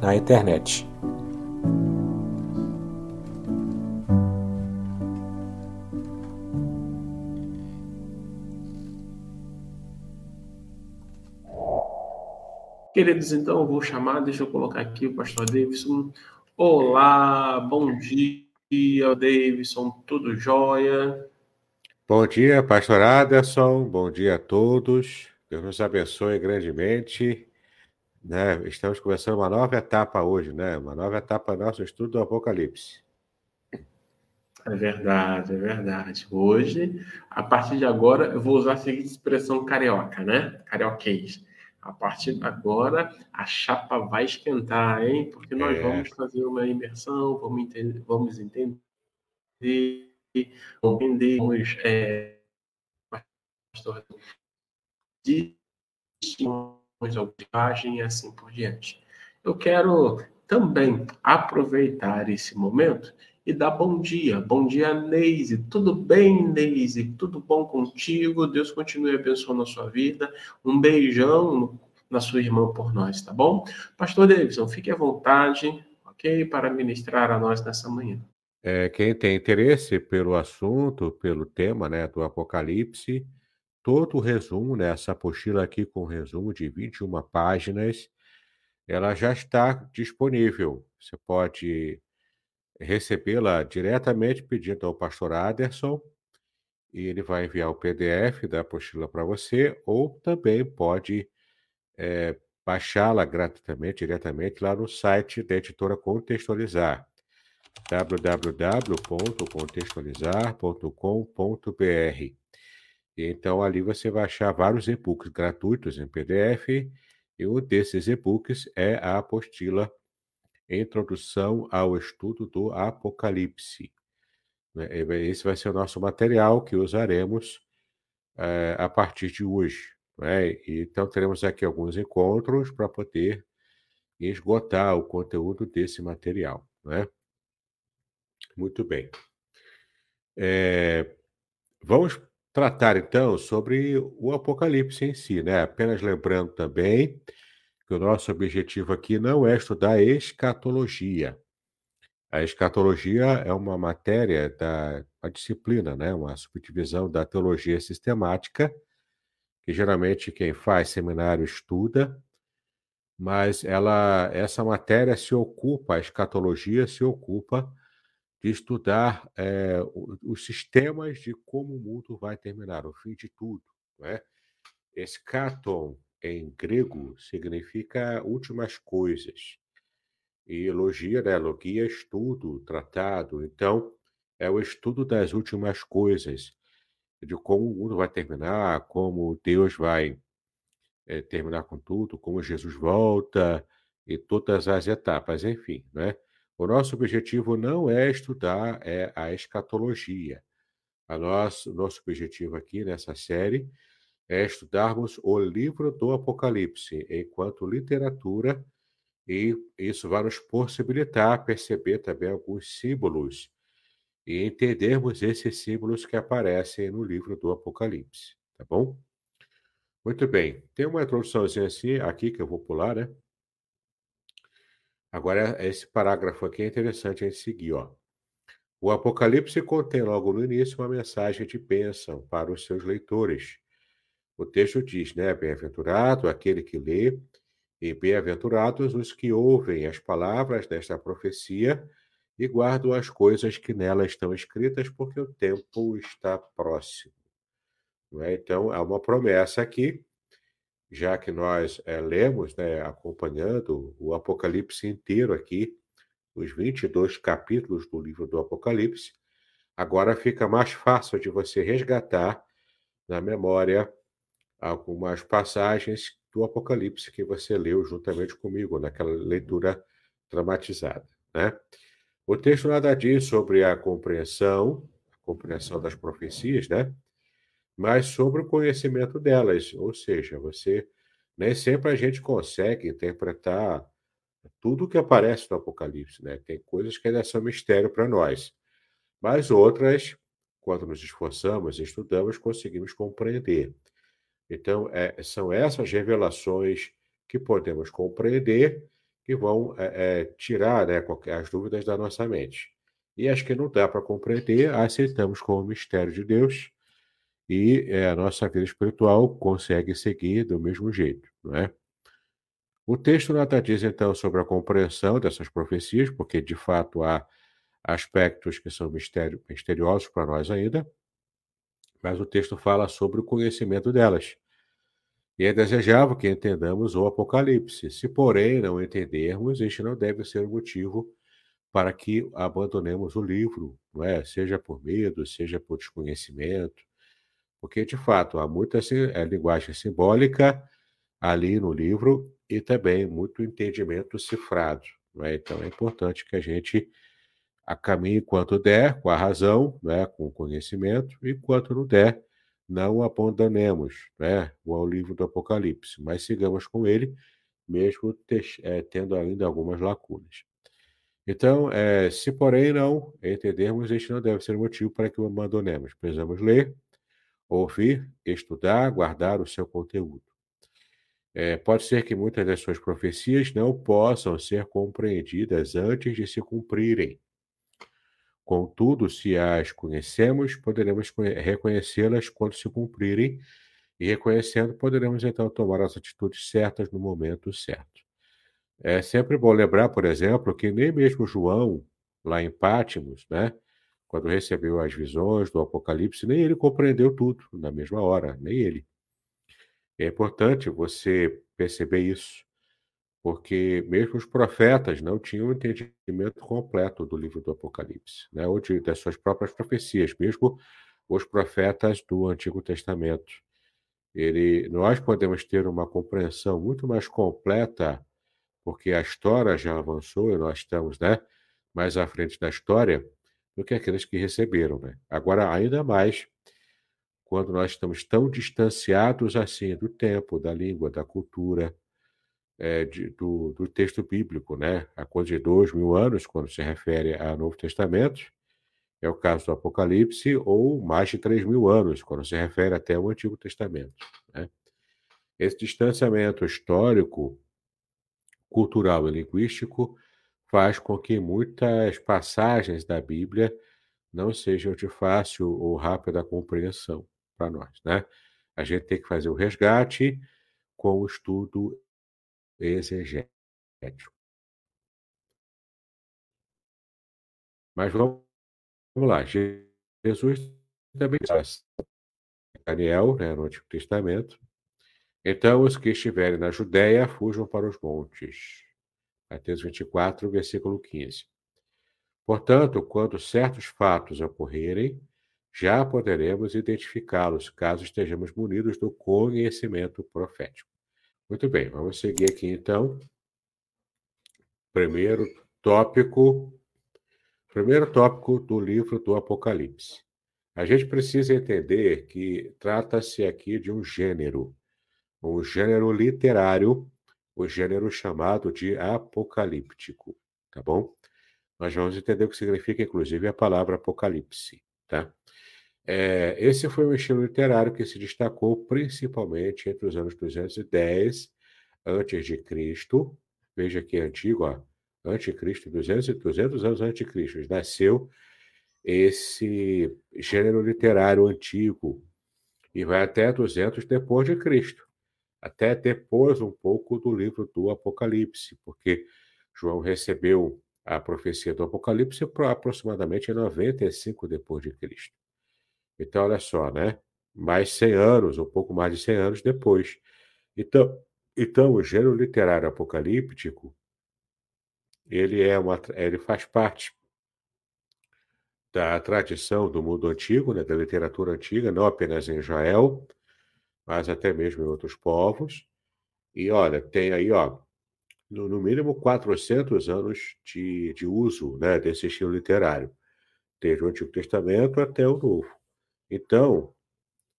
na internet. Queridos, então eu vou chamar, deixa eu colocar aqui o pastor Davidson. Olá, bom dia, Davidson, tudo jóia? Bom dia, pastor Aderson, bom dia a todos. Deus nos abençoe grandemente. Né? Estamos começando uma nova etapa hoje, né? Uma nova etapa do nosso estudo do Apocalipse. É verdade, é verdade. Hoje, a partir de agora, eu vou usar a seguinte expressão carioca, né? Carioquês. A partir de agora, a chapa vai esquentar, hein? Porque nós é. vamos fazer uma imersão, vamos entender, vamos entender, vamos é, de viagem e assim por diante. Eu quero também aproveitar esse momento e dar bom dia. Bom dia, Neise. Tudo bem, Neise? Tudo bom contigo? Deus continue abençoando a sua vida. Um beijão na sua irmã por nós, tá bom? Pastor Davidson, fique à vontade, ok? Para ministrar a nós nessa manhã. É, quem tem interesse pelo assunto, pelo tema né, do Apocalipse, todo o resumo, né, essa apostila aqui com resumo de 21 páginas, ela já está disponível. Você pode recebê-la diretamente pedindo ao pastor Aderson, e ele vai enviar o PDF da apostila para você, ou também pode é, baixá-la gratuitamente, diretamente lá no site da editora Contextualizar, www.contextualizar.com.br. Então, ali você vai achar vários e-books gratuitos em PDF, e um desses e-books é a apostila Introdução ao Estudo do Apocalipse. Né, esse vai ser o nosso material que usaremos é, a partir de hoje. Né? Então, teremos aqui alguns encontros para poder esgotar o conteúdo desse material. Né? Muito bem. É, vamos tratar então sobre o Apocalipse em si, né? Apenas lembrando também que o nosso objetivo aqui não é estudar escatologia. A escatologia é uma matéria da disciplina, né? Uma subdivisão da teologia sistemática, que geralmente quem faz seminário estuda, mas ela essa matéria se ocupa, a escatologia se ocupa de estudar é, os sistemas de como o mundo vai terminar, o fim de tudo. Não é? Escaton, em grego, significa últimas coisas. E logia, né? Logia, estudo, tratado. Então, é o estudo das últimas coisas, de como o mundo vai terminar, como Deus vai é, terminar com tudo, como Jesus volta e todas as etapas, enfim, né? O nosso objetivo não é estudar é a escatologia. A nosso, nosso objetivo aqui nessa série é estudarmos o livro do Apocalipse enquanto literatura, e isso vai nos possibilitar perceber também alguns símbolos e entendermos esses símbolos que aparecem no livro do Apocalipse, tá bom? Muito bem, tem uma introduçãozinha assim aqui que eu vou pular, né? Agora, esse parágrafo aqui é interessante a gente seguir, ó. O Apocalipse contém logo no início uma mensagem de bênção para os seus leitores. O texto diz, né? Bem-aventurado aquele que lê E bem-aventurados os que ouvem as palavras desta profecia e guardam as coisas que nela estão escritas, porque o tempo está próximo. É? Então, há uma promessa aqui, já que nós é, lemos, né, acompanhando o Apocalipse inteiro aqui, os 22 capítulos do livro do Apocalipse, agora fica mais fácil de você resgatar na memória algumas passagens do Apocalipse que você leu juntamente comigo naquela leitura dramatizada, né? O texto nada diz sobre a compreensão, a compreensão das profecias, né? Mas sobre o conhecimento delas, ou seja, você nem sempre a gente consegue interpretar tudo o que aparece no Apocalipse, né? Tem coisas que ainda são mistério para nós, mas outras, quando nos esforçamos estudamos, conseguimos compreender. Então, é, são essas revelações que podemos compreender que vão é, é, tirar né, as dúvidas da nossa mente. E as que não dá para compreender, aceitamos como mistério de Deus e é, a nossa vida espiritual consegue seguir do mesmo jeito, não é? O texto nada diz, então, sobre a compreensão dessas profecias, porque, de fato, há aspectos que são misteriosos para nós ainda, mas o texto fala sobre o conhecimento delas. E é desejável que entendamos o Apocalipse. Se, porém, não entendermos, este não deve ser o motivo para que abandonemos o livro, não é? seja por medo, seja por desconhecimento, porque, de fato, há muita é, linguagem simbólica ali no livro e também muito entendimento cifrado. É? Então, é importante que a gente a caminhe quanto der, com a razão, né? com o conhecimento, e quanto não der, não abandonemos né, o livro do Apocalipse, mas sigamos com ele, mesmo é, tendo ainda algumas lacunas. Então, é, se porém não entendermos, este não deve ser motivo para que o abandonemos. Precisamos ler, ouvir, estudar, guardar o seu conteúdo. É, pode ser que muitas das suas profecias não possam ser compreendidas antes de se cumprirem. Contudo, se as conhecemos, poderemos reconhecê-las quando se cumprirem, e reconhecendo, poderemos então tomar as atitudes certas no momento certo. É sempre bom lembrar, por exemplo, que nem mesmo João, lá em Pátimos, né, quando recebeu as visões do Apocalipse, nem ele compreendeu tudo na mesma hora, nem ele. É importante você perceber isso porque mesmo os profetas não tinham entendimento completo do livro do Apocalipse, né? ou de, das suas próprias profecias, mesmo os profetas do Antigo Testamento. Ele, nós podemos ter uma compreensão muito mais completa, porque a história já avançou e nós estamos né, mais à frente da história do que aqueles que receberam. Né? Agora, ainda mais, quando nós estamos tão distanciados assim do tempo, da língua, da cultura, é, de, do, do, texto bíblico, né? Há coisa de dois mil anos, quando se refere ao Novo Testamento, é o caso do Apocalipse, ou mais de três mil anos, quando se refere até ao Antigo Testamento. Né? Esse distanciamento histórico, cultural e linguístico faz com que muitas passagens da Bíblia não sejam de fácil ou rápida compreensão para nós, né? A gente tem que fazer o resgate com o estudo exegético. Mas vamos, lá. Jesus também diz Daniel, né, no Antigo Testamento. Então, os que estiverem na Judéia fujam para os montes. Mateus 24, versículo 15. Portanto, quando certos fatos ocorrerem, já poderemos identificá-los, caso estejamos munidos do conhecimento profético. Muito bem, vamos seguir aqui então. Primeiro tópico, primeiro tópico do livro do Apocalipse. A gente precisa entender que trata-se aqui de um gênero, um gênero literário, o gênero chamado de apocalíptico, tá bom? Nós vamos entender o que significa, inclusive, a palavra apocalipse, tá? É, esse foi um estilo literário que se destacou principalmente entre os anos 210 antes de Cristo. Veja que é antigo, ó, anticristo, 200, 200 anos antes de Cristo, nasceu esse gênero literário antigo e vai até 200 depois de Cristo. Até depois um pouco do livro do Apocalipse, porque João recebeu a profecia do Apocalipse aproximadamente em 95 depois de Cristo. Então, olha só, né? Mais 100 anos, um pouco mais de 100 anos depois. Então, então o gênero literário apocalíptico ele é uma, ele faz parte da tradição do mundo antigo, né, da literatura antiga, não apenas em Israel, mas até mesmo em outros povos. E olha, tem aí, ó, no, no mínimo 400 anos de, de uso né, desse estilo literário, desde o Antigo Testamento até o Novo. Então,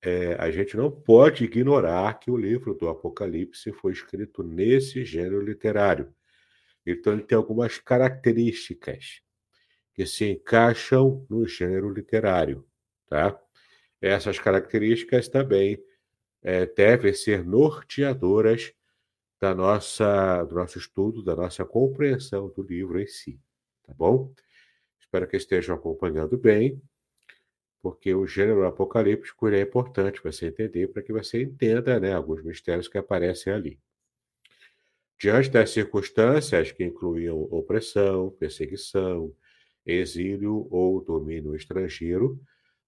é, a gente não pode ignorar que o livro do Apocalipse foi escrito nesse gênero literário. Então, ele tem algumas características que se encaixam no gênero literário. Tá? Essas características também é, devem ser norteadoras da nossa, do nosso estudo, da nossa compreensão do livro em si. Tá bom? Espero que estejam acompanhando bem, porque o gênero apocalíptico é importante para você entender, para que você entenda né, alguns mistérios que aparecem ali. Diante das circunstâncias que incluíam opressão, perseguição, exílio ou domínio estrangeiro,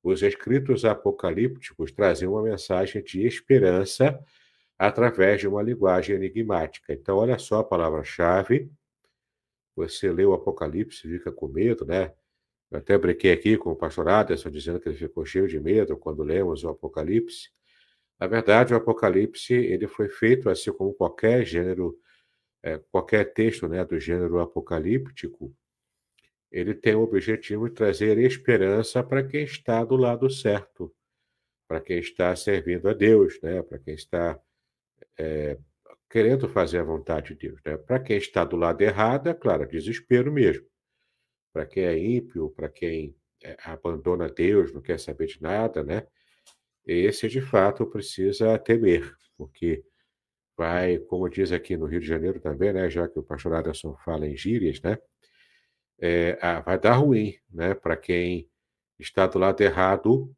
os escritos apocalípticos traziam uma mensagem de esperança através de uma linguagem enigmática. Então, olha só a palavra-chave. Você lê o Apocalipse e fica com medo, né? Eu até brinquei aqui com o pastor Aderson, dizendo que ele ficou cheio de medo quando lemos o Apocalipse. Na verdade, o Apocalipse ele foi feito assim como qualquer gênero, é, qualquer texto né, do gênero apocalíptico, ele tem o objetivo de trazer esperança para quem está do lado certo, para quem está servindo a Deus, né? para quem está é, querendo fazer a vontade de Deus. Né? Para quem está do lado errado, é claro, desespero mesmo. Para quem é ímpio, para quem é, abandona Deus, não quer saber de nada, né? Esse, de fato, precisa temer, porque vai, como diz aqui no Rio de Janeiro também, né? Já que o pastor Aderson fala em gírias, né? É, ah, vai dar ruim, né? Para quem está do lado errado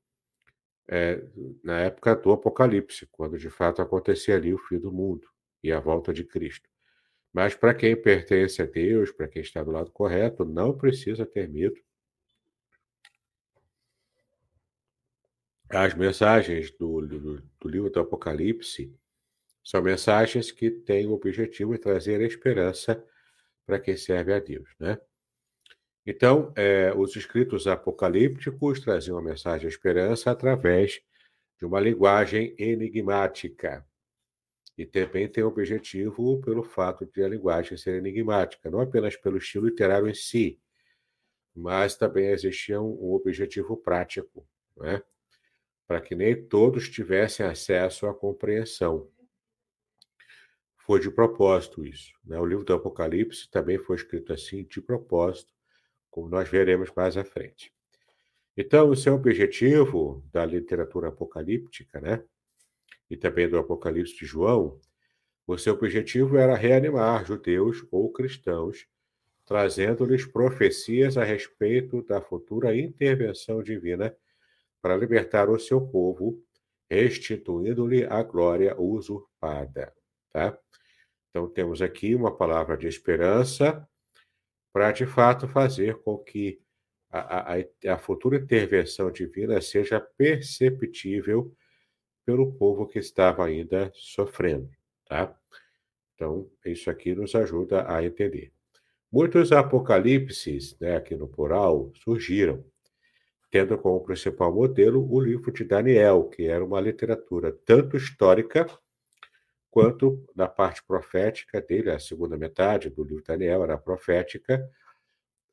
é, na época do Apocalipse, quando de fato acontecia ali o fim do mundo e a volta de Cristo. Mas para quem pertence a Deus, para quem está do lado correto, não precisa ter medo. As mensagens do, do, do livro do Apocalipse são mensagens que têm o objetivo de trazer esperança para quem serve a Deus, né? Então, é, os escritos apocalípticos traziam a mensagem de esperança através de uma linguagem enigmática. E também tem objetivo pelo fato de a linguagem ser enigmática, não apenas pelo estilo literário em si, mas também existia um objetivo prático, né? para que nem todos tivessem acesso à compreensão. Foi de propósito isso. Né? O livro do Apocalipse também foi escrito assim, de propósito, como nós veremos mais à frente. Então, o seu objetivo da literatura apocalíptica, né? E também do Apocalipse de João, o seu objetivo era reanimar judeus ou cristãos, trazendo-lhes profecias a respeito da futura intervenção divina para libertar o seu povo, restituindo-lhe a glória usurpada, tá? Então temos aqui uma palavra de esperança para de fato fazer com que a, a, a futura intervenção divina seja perceptível pelo povo que estava ainda sofrendo, tá? Então, isso aqui nos ajuda a entender. Muitos apocalipses, né, aqui no plural, surgiram, tendo como principal modelo o livro de Daniel, que era uma literatura tanto histórica quanto na parte profética dele, a segunda metade do livro Daniel era profética,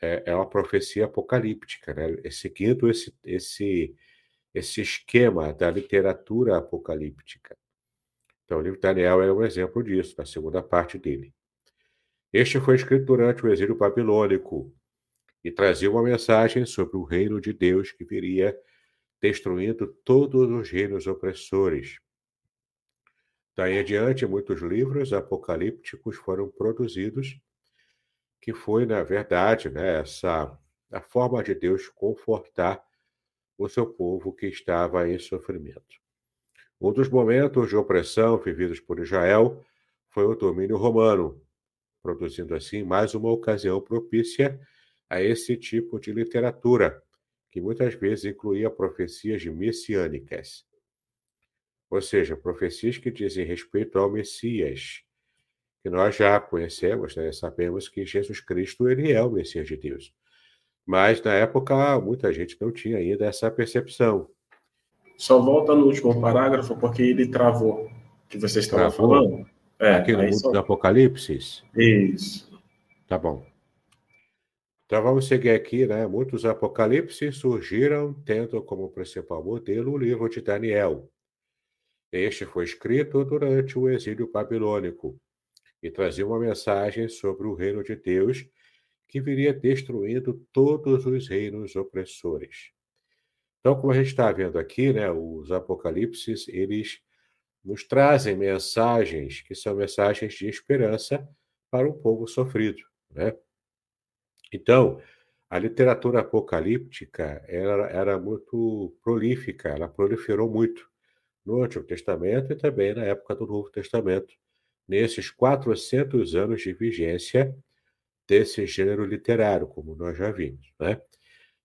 é, é uma profecia apocalíptica, né? seguindo esse, esse, esse esquema da literatura apocalíptica. Então, o livro Daniel é um exemplo disso, na segunda parte dele. Este foi escrito durante o exílio babilônico e trazia uma mensagem sobre o reino de Deus que viria destruindo todos os reinos opressores Daí adiante, muitos livros apocalípticos foram produzidos, que foi, na verdade, né, essa a forma de Deus confortar o seu povo que estava em sofrimento. Um dos momentos de opressão vividos por Israel foi o domínio romano, produzindo assim mais uma ocasião propícia a esse tipo de literatura, que muitas vezes incluía profecias messiânicas. Ou seja, profecias que dizem respeito ao Messias, que nós já conhecemos, né? sabemos que Jesus Cristo ele é o Messias de Deus. Mas na época muita gente não tinha ainda essa percepção. Só volta no último parágrafo porque ele travou, que você estava falando. É, Aqui no mundo só... do Apocalipse? Isso. Tá bom. Então vamos seguir aqui, né? Muitos apocalipses surgiram tendo como principal modelo o livro de Daniel. Este foi escrito durante o exílio babilônico e trazia uma mensagem sobre o reino de Deus que viria destruindo todos os reinos opressores. Então, como a gente está vendo aqui, né, os apocalipses, eles nos trazem mensagens que são mensagens de esperança para um povo sofrido, né? Então, a literatura apocalíptica era, era muito prolífica, ela proliferou muito no Antigo Testamento e também na época do Novo Testamento, nesses 400 anos de vigência desse gênero literário, como nós já vimos. Né?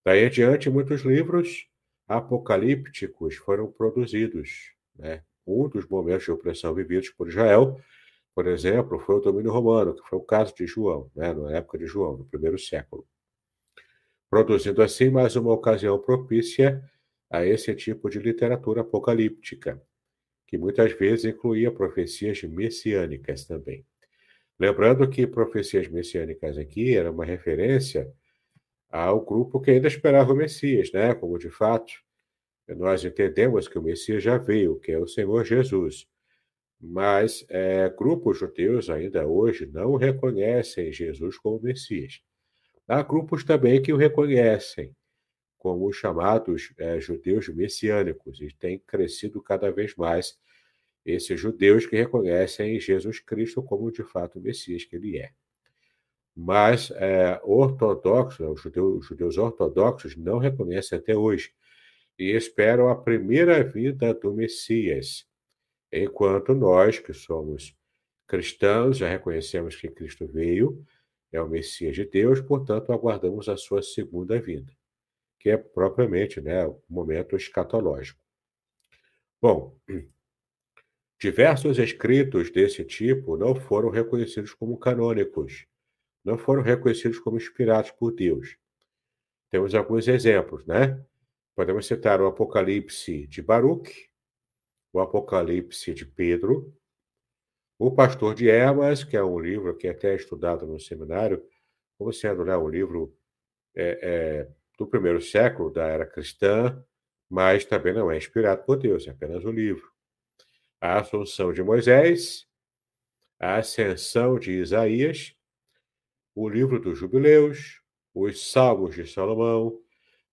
Daí adiante, muitos livros apocalípticos foram produzidos. Né? Um dos momentos de opressão vividos por Israel, por exemplo, foi o domínio romano, que foi o caso de João, né? na época de João, no primeiro século. Produzindo assim mais uma ocasião propícia a esse tipo de literatura apocalíptica, que muitas vezes incluía profecias messiânicas também. Lembrando que profecias messiânicas aqui era uma referência ao grupo que ainda esperava o Messias, né? Como de fato nós entendemos que o Messias já veio, que é o Senhor Jesus. Mas é, grupos judeus ainda hoje não reconhecem Jesus como Messias. Há grupos também que o reconhecem como os chamados é, judeus messiânicos, e tem crescido cada vez mais esses judeus que reconhecem Jesus Cristo como de fato o Messias que ele é. Mas é, ortodoxos, os judeus, os judeus ortodoxos não reconhecem até hoje e esperam a primeira vinda do Messias, enquanto nós, que somos cristãos, já reconhecemos que Cristo veio, é o Messias de Deus, portanto, aguardamos a sua segunda vinda, que é propriamente né, o momento escatológico. Bom, diversos escritos desse tipo não foram reconhecidos como canônicos, não foram reconhecidos como inspirados por Deus. Temos alguns exemplos, né? Podemos citar o Apocalipse de Baruch, o Apocalipse de Pedro, o Pastor de Emas, que é um livro que é até estudado no seminário, como sendo né, um livro é, é, do primeiro século da era cristã, mas também não é inspirado por Deus, é apenas um livro. A Assunção de Moisés, a Ascensão de Isaías, o livro dos Jubileus, os Salmos de Salomão,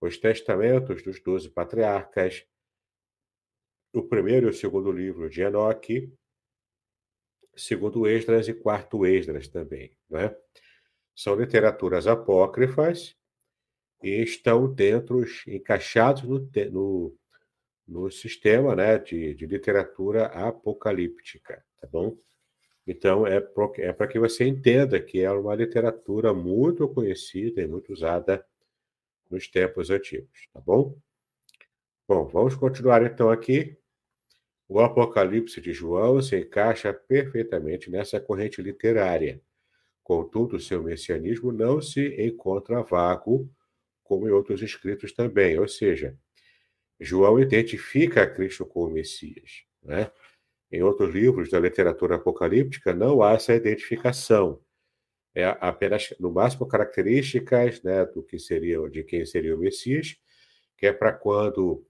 os testamentos dos doze patriarcas, o primeiro e o segundo livro de Enoque, segundo Esdras e quarto Esdras também. Né? São literaturas apócrifas estão dentro, encaixados no, no, no sistema né, de, de literatura apocalíptica, tá bom? Então, é para é que você entenda que é uma literatura muito conhecida e muito usada nos tempos antigos, tá bom? Bom, vamos continuar então aqui. O Apocalipse de João se encaixa perfeitamente nessa corrente literária. Contudo, seu messianismo não se encontra vago, como em outros escritos também. Ou seja, João identifica Cristo como Messias. Né? Em outros livros da literatura apocalíptica, não há essa identificação é apenas, no máximo, características né, do que seria, de quem seria o Messias, que é para quando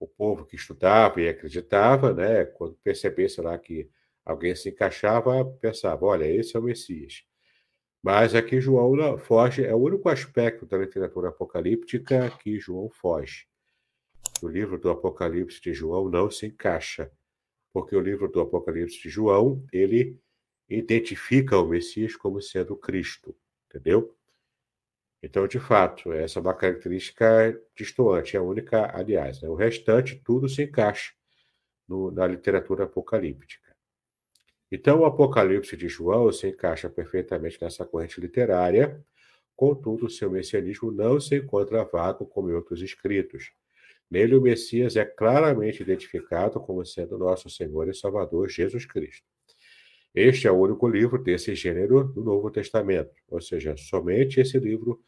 o povo que estudava e acreditava, né, quando percebesse lá que alguém se encaixava, pensava, olha, esse é o Messias. Mas aqui João foge, é o único aspecto da literatura apocalíptica que João foge. O livro do Apocalipse de João não se encaixa, porque o livro do Apocalipse de João, ele identifica o Messias como sendo Cristo, entendeu? Então, de fato, essa é uma característica destoante, é a única, aliás. Né? O restante, tudo se encaixa no, na literatura apocalíptica. Então, o Apocalipse de João se encaixa perfeitamente nessa corrente literária, contudo, seu messianismo não se encontra vago como em outros escritos. Nele, o Messias é claramente identificado como sendo nosso Senhor e Salvador Jesus Cristo. Este é o único livro desse gênero do Novo Testamento, ou seja, somente esse livro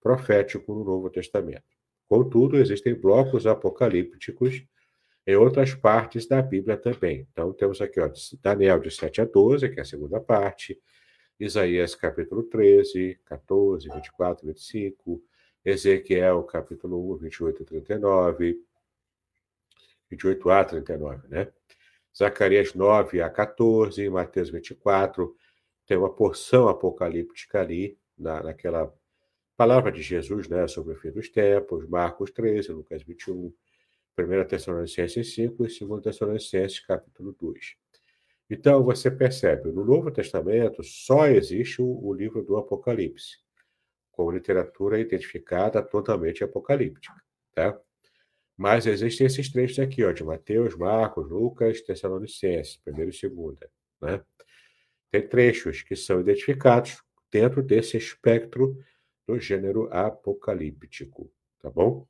profético no Novo Testamento. Contudo, existem blocos apocalípticos em outras partes da Bíblia também. Então, temos aqui ó, Daniel de 7 a 12, que é a segunda parte, Isaías capítulo 13, 14, 24, 25, Ezequiel capítulo 1, 28 a 39, 28 a 39, né? Zacarias 9 a 14, Mateus 24, tem uma porção apocalíptica ali, na, naquela palavra de Jesus, né, sobre o fim dos tempos, Marcos 13, Lucas 21, 1 Tessalonicenses 5 e 2 Tessalonicenses capítulo 2. Então, você percebe, no Novo Testamento só existe o, o livro do Apocalipse, como literatura identificada totalmente apocalíptica, tá? Mas existem esses trechos aqui, ó, de Mateus, Marcos, Lucas, Tessalonicenses, primeiro e segunda, né? Tem trechos que são identificados dentro desse espectro do gênero apocalíptico, tá bom?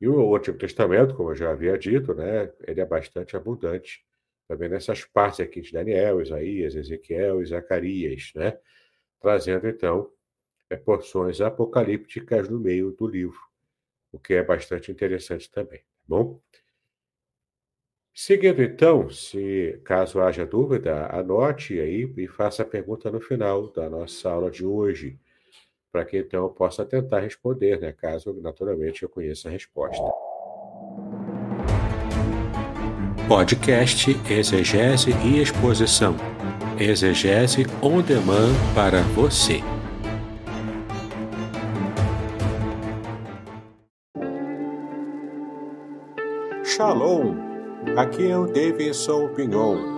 E o Antigo Testamento, como eu já havia dito, né, ele é bastante abundante também nessas partes aqui de Daniel, Isaías, Ezequiel e Zacarias, né, trazendo então é, porções apocalípticas no meio do livro o que é bastante interessante também, tá bom? Seguindo então, se caso haja dúvida, anote aí e faça a pergunta no final da nossa aula de hoje, para que então eu possa tentar responder, né, caso naturalmente eu conheça a resposta. Podcast Exegese e Exposição. Exegese on demand para você. Shalom! Aqui é o Davidson Pignon.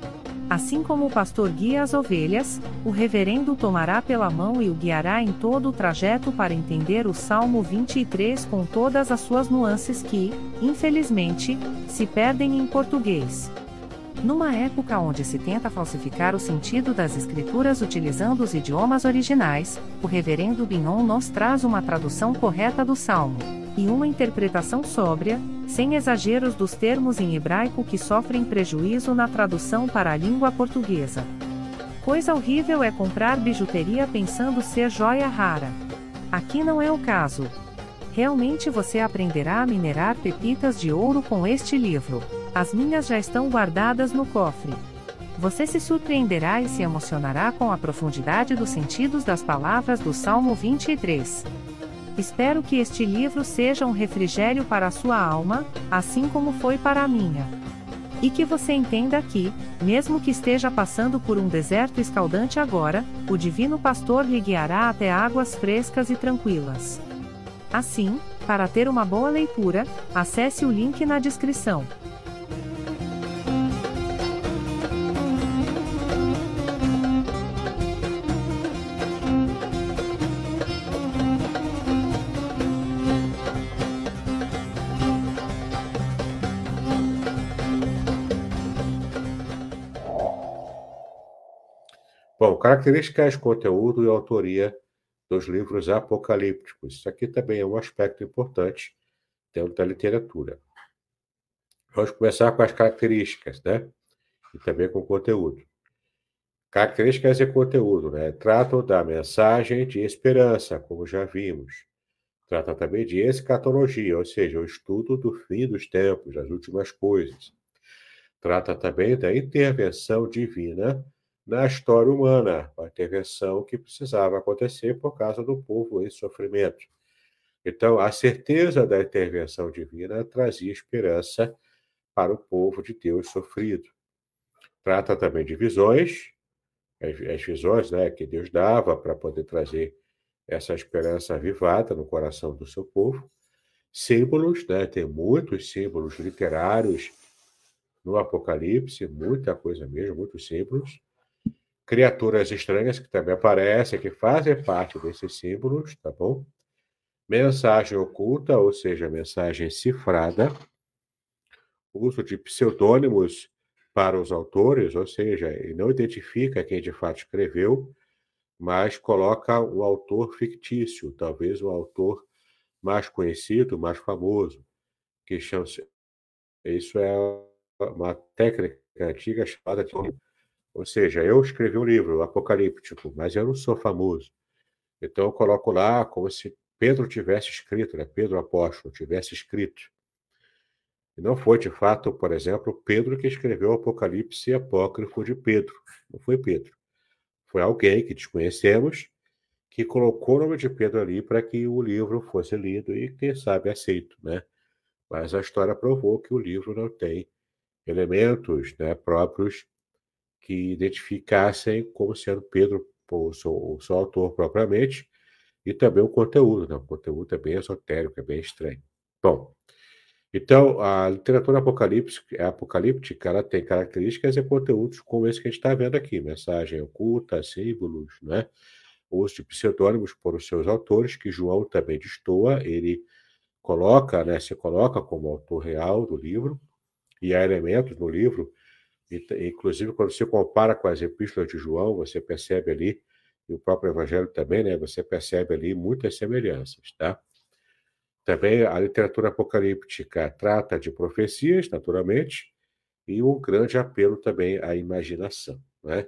Assim como o pastor guia as ovelhas, o reverendo tomará pela mão e o guiará em todo o trajeto para entender o Salmo 23 com todas as suas nuances que, infelizmente, se perdem em português. Numa época onde se tenta falsificar o sentido das escrituras utilizando os idiomas originais, o reverendo Binon nos traz uma tradução correta do Salmo e uma interpretação sóbria, sem exageros dos termos em hebraico que sofrem prejuízo na tradução para a língua portuguesa. Coisa horrível é comprar bijuteria pensando ser joia rara. Aqui não é o caso. Realmente você aprenderá a minerar pepitas de ouro com este livro. As minhas já estão guardadas no cofre. Você se surpreenderá e se emocionará com a profundidade dos sentidos das palavras do Salmo 23. Espero que este livro seja um refrigério para a sua alma, assim como foi para a minha. E que você entenda que, mesmo que esteja passando por um deserto escaldante agora, o Divino Pastor lhe guiará até águas frescas e tranquilas. Assim, para ter uma boa leitura, acesse o link na descrição. Bom, características, conteúdo e autoria dos livros apocalípticos. Isso aqui também é um aspecto importante dentro da literatura. Vamos começar com as características, né? E também com o conteúdo. Características e conteúdo, né? Tratam da mensagem de esperança, como já vimos. Trata também de escatologia, ou seja, o estudo do fim dos tempos, das últimas coisas. Trata também da intervenção divina na história humana, a intervenção que precisava acontecer por causa do povo em sofrimento. Então, a certeza da intervenção divina trazia esperança para o povo de Deus sofrido. Trata também de visões, as, visões né, que Deus dava para poder trazer essa esperança avivada no coração do seu povo. Símbolos, né, tem muitos símbolos literários no Apocalipse, muita coisa mesmo, muitos símbolos. Criaturas estranhas que também aparecem, que fazem parte desses símbolos, tá bom? Mensagem oculta, ou seja, mensagem cifrada. Uso de pseudônimos para os autores, ou seja, ele não identifica quem de fato escreveu, mas coloca um autor fictício, talvez um autor mais conhecido, mais famoso, que chama isso é uma técnica antiga chamada de ou seja, eu escrevi um livro apocalíptico, mas eu não sou famoso. Então eu coloco lá como se Pedro tivesse escrito, né? Pedro apóstolo tivesse escrito. E não foi, de fato, por exemplo, Pedro que escreveu o Apocalipse apócrifo de Pedro. Não foi Pedro. Foi alguém que desconhecemos que colocou o nome de Pedro ali para que o livro fosse lido e, quem sabe, aceito, né? Mas a história provou que o livro não tem elementos né, próprios que identificassem como sendo Pedro o seu, seu autor propriamente, e também o conteúdo, né? o conteúdo é bem esotérico, é bem estranho. Bom, então a literatura apocalíptica, apocalíptica ela tem características e conteúdos como esse que a gente está vendo aqui, mensagem oculta, símbolos, né? uso de pseudônimos por os seus autores, que João também destoa, ele coloca, né, se coloca como autor real do livro, e há elementos no livro, inclusive quando se compara com as epístolas de João, você percebe ali, e o próprio Evangelho também, né, você percebe ali muitas semelhanças, tá? Também a literatura apocalíptica trata de profecias, naturalmente, e um grande apelo também à imaginação, né?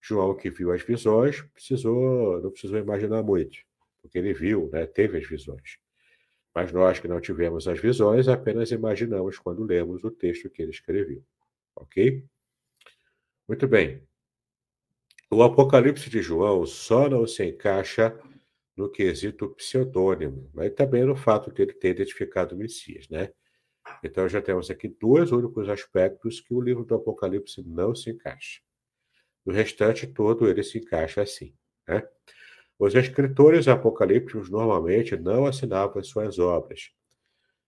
João, que viu as visões, precisou, não precisou imaginar muito, porque ele viu, né, teve as visões. Mas nós que não tivemos as visões, apenas imaginamos quando lemos o texto que ele escreveu. Ok? Muito bem. O Apocalipse de João só não se encaixa no quesito pseudônimo, mas também no fato de ele ter identificado o Messias, né? Então já temos aqui dois únicos aspectos que o livro do Apocalipse não se encaixa. No restante todo ele se encaixa assim, né? Os escritores apocalípticos normalmente não assinavam suas obras.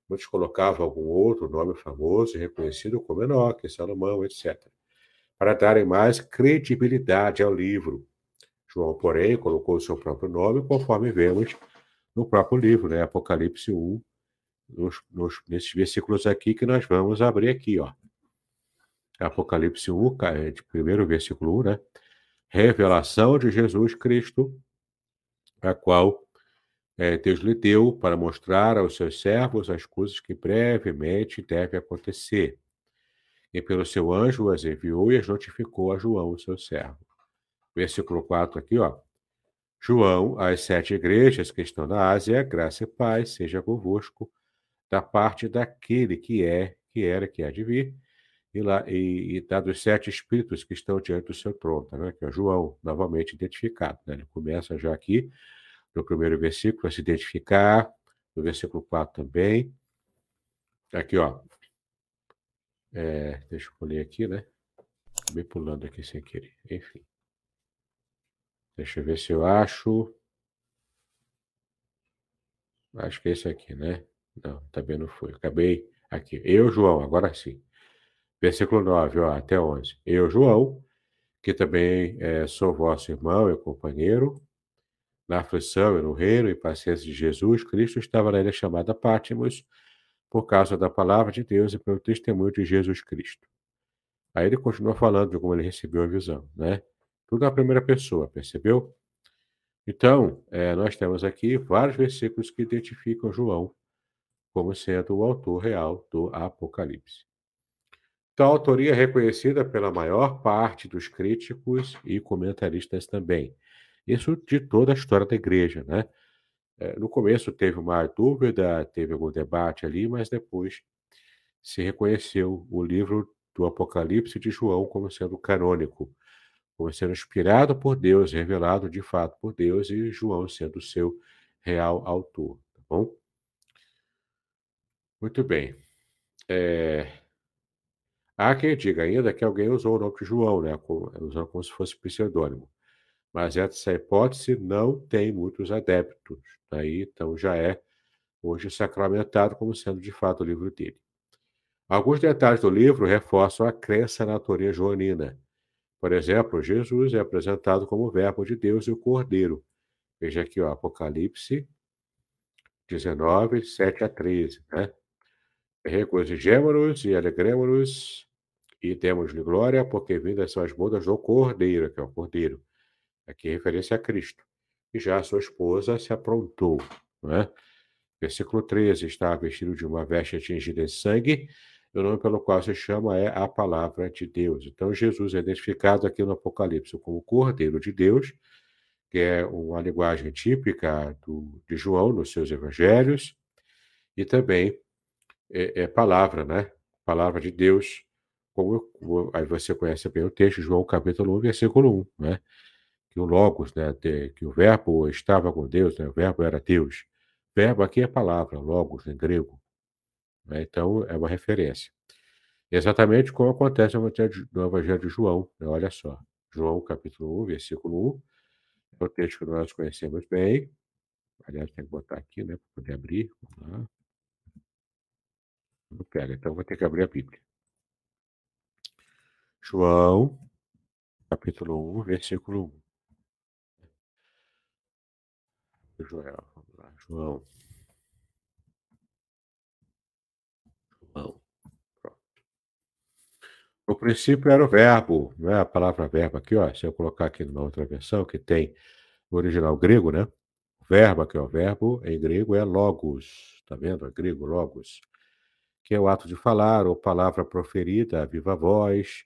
Muitos colocavam algum outro nome famoso e reconhecido como Enoque, Salomão, etc., para darem mais credibilidade ao livro. João, porém, colocou o seu próprio nome, conforme vemos no próprio livro, né? Apocalipse 1, nos, nos, nesses versículos aqui que nós vamos abrir aqui, ó. Apocalipse 1, de primeiro versículo 1, né? Revelação de Jesus Cristo, a qual é, Deus lhe deu para mostrar aos seus servos as coisas que brevemente devem acontecer. E pelo seu anjo as enviou e as notificou a João, seu servo. Versículo 4 aqui, ó. João, às sete igrejas que estão na Ásia, graça e paz seja convosco, da parte daquele que é, que era, que há de vir, e, lá, e, e da dos sete espíritos que estão diante do seu trono, tá, né? que é João, novamente identificado. Né? Ele começa já aqui, no primeiro versículo, a se identificar, no versículo 4 também. Aqui, ó. É, deixa eu ler aqui, né? Acabei pulando aqui sem querer. Enfim. Deixa eu ver se eu acho. Acho que é esse aqui, né? Não, também não foi. Acabei aqui. Eu, João, agora sim. Versículo 9, ó, até 11. Eu, João, que também é, sou vosso irmão e companheiro, na aflição e no reino e paciência de Jesus, Cristo estava na ilha chamada Pátimos, por causa da palavra de Deus e pelo testemunho de Jesus Cristo. Aí ele continua falando de como ele recebeu a visão, né? Tudo na primeira pessoa, percebeu? Então, é, nós temos aqui vários versículos que identificam João como sendo o autor real do Apocalipse. Então, a autoria é reconhecida pela maior parte dos críticos e comentaristas também. Isso de toda a história da igreja, né? É, no começo teve uma dúvida, teve algum debate ali, mas depois se reconheceu o livro do Apocalipse de João como sendo canônico, como sendo inspirado por Deus, revelado de fato por Deus, e João sendo seu real autor, tá bom? Muito bem. É... Há quem diga ainda que alguém usou o nome de João, né, usando como se fosse pseudônimo. Mas essa hipótese não tem muitos adeptos. Daí, né? então, já é hoje sacramentado como sendo de fato o livro dele. Alguns detalhes do livro reforçam a crença na autoria joanina. Por exemplo, Jesus é apresentado como o Verbo de Deus e o Cordeiro. Veja aqui, ó, Apocalipse 19, 7 a 13. Né? Regozijemo-nos e alegremos-nos e demos-lhe glória, porque vindas são as bodas do Cordeiro, que é o Cordeiro. Aqui é referência a Cristo. E já sua esposa se aprontou. Não é? Versículo 13: está vestido de uma veste tingida em sangue, e o nome pelo qual se chama é a palavra de Deus. Então, Jesus é identificado aqui no Apocalipse como Cordeiro de Deus, que é uma linguagem típica do, de João nos seus evangelhos, e também é, é palavra, né? Palavra de Deus, como, como, aí você conhece bem o texto, João capítulo 1, versículo 1, né? Que o Logos, né? que o verbo estava com Deus, né? O verbo era Deus. Verbo aqui é palavra, Logos, em grego. Né? Então, é uma referência. Exatamente como acontece no Evangelho de João, né? olha só. João capítulo 1, versículo 1, é o texto que nós conhecemos bem. Aliás, tem que botar aqui, né? Para poder abrir. Não pega, então vou ter que abrir a Bíblia. João, capítulo 1, versículo 1. Joel, vamos lá, João. João. Pronto. No princípio era o verbo, não é a palavra verbo aqui, ó. Se eu colocar aqui numa outra versão que tem o original grego, né? O verbo aqui, ó, o verbo em grego é logos, tá vendo? É grego, logos que é o ato de falar ou palavra proferida a viva voz,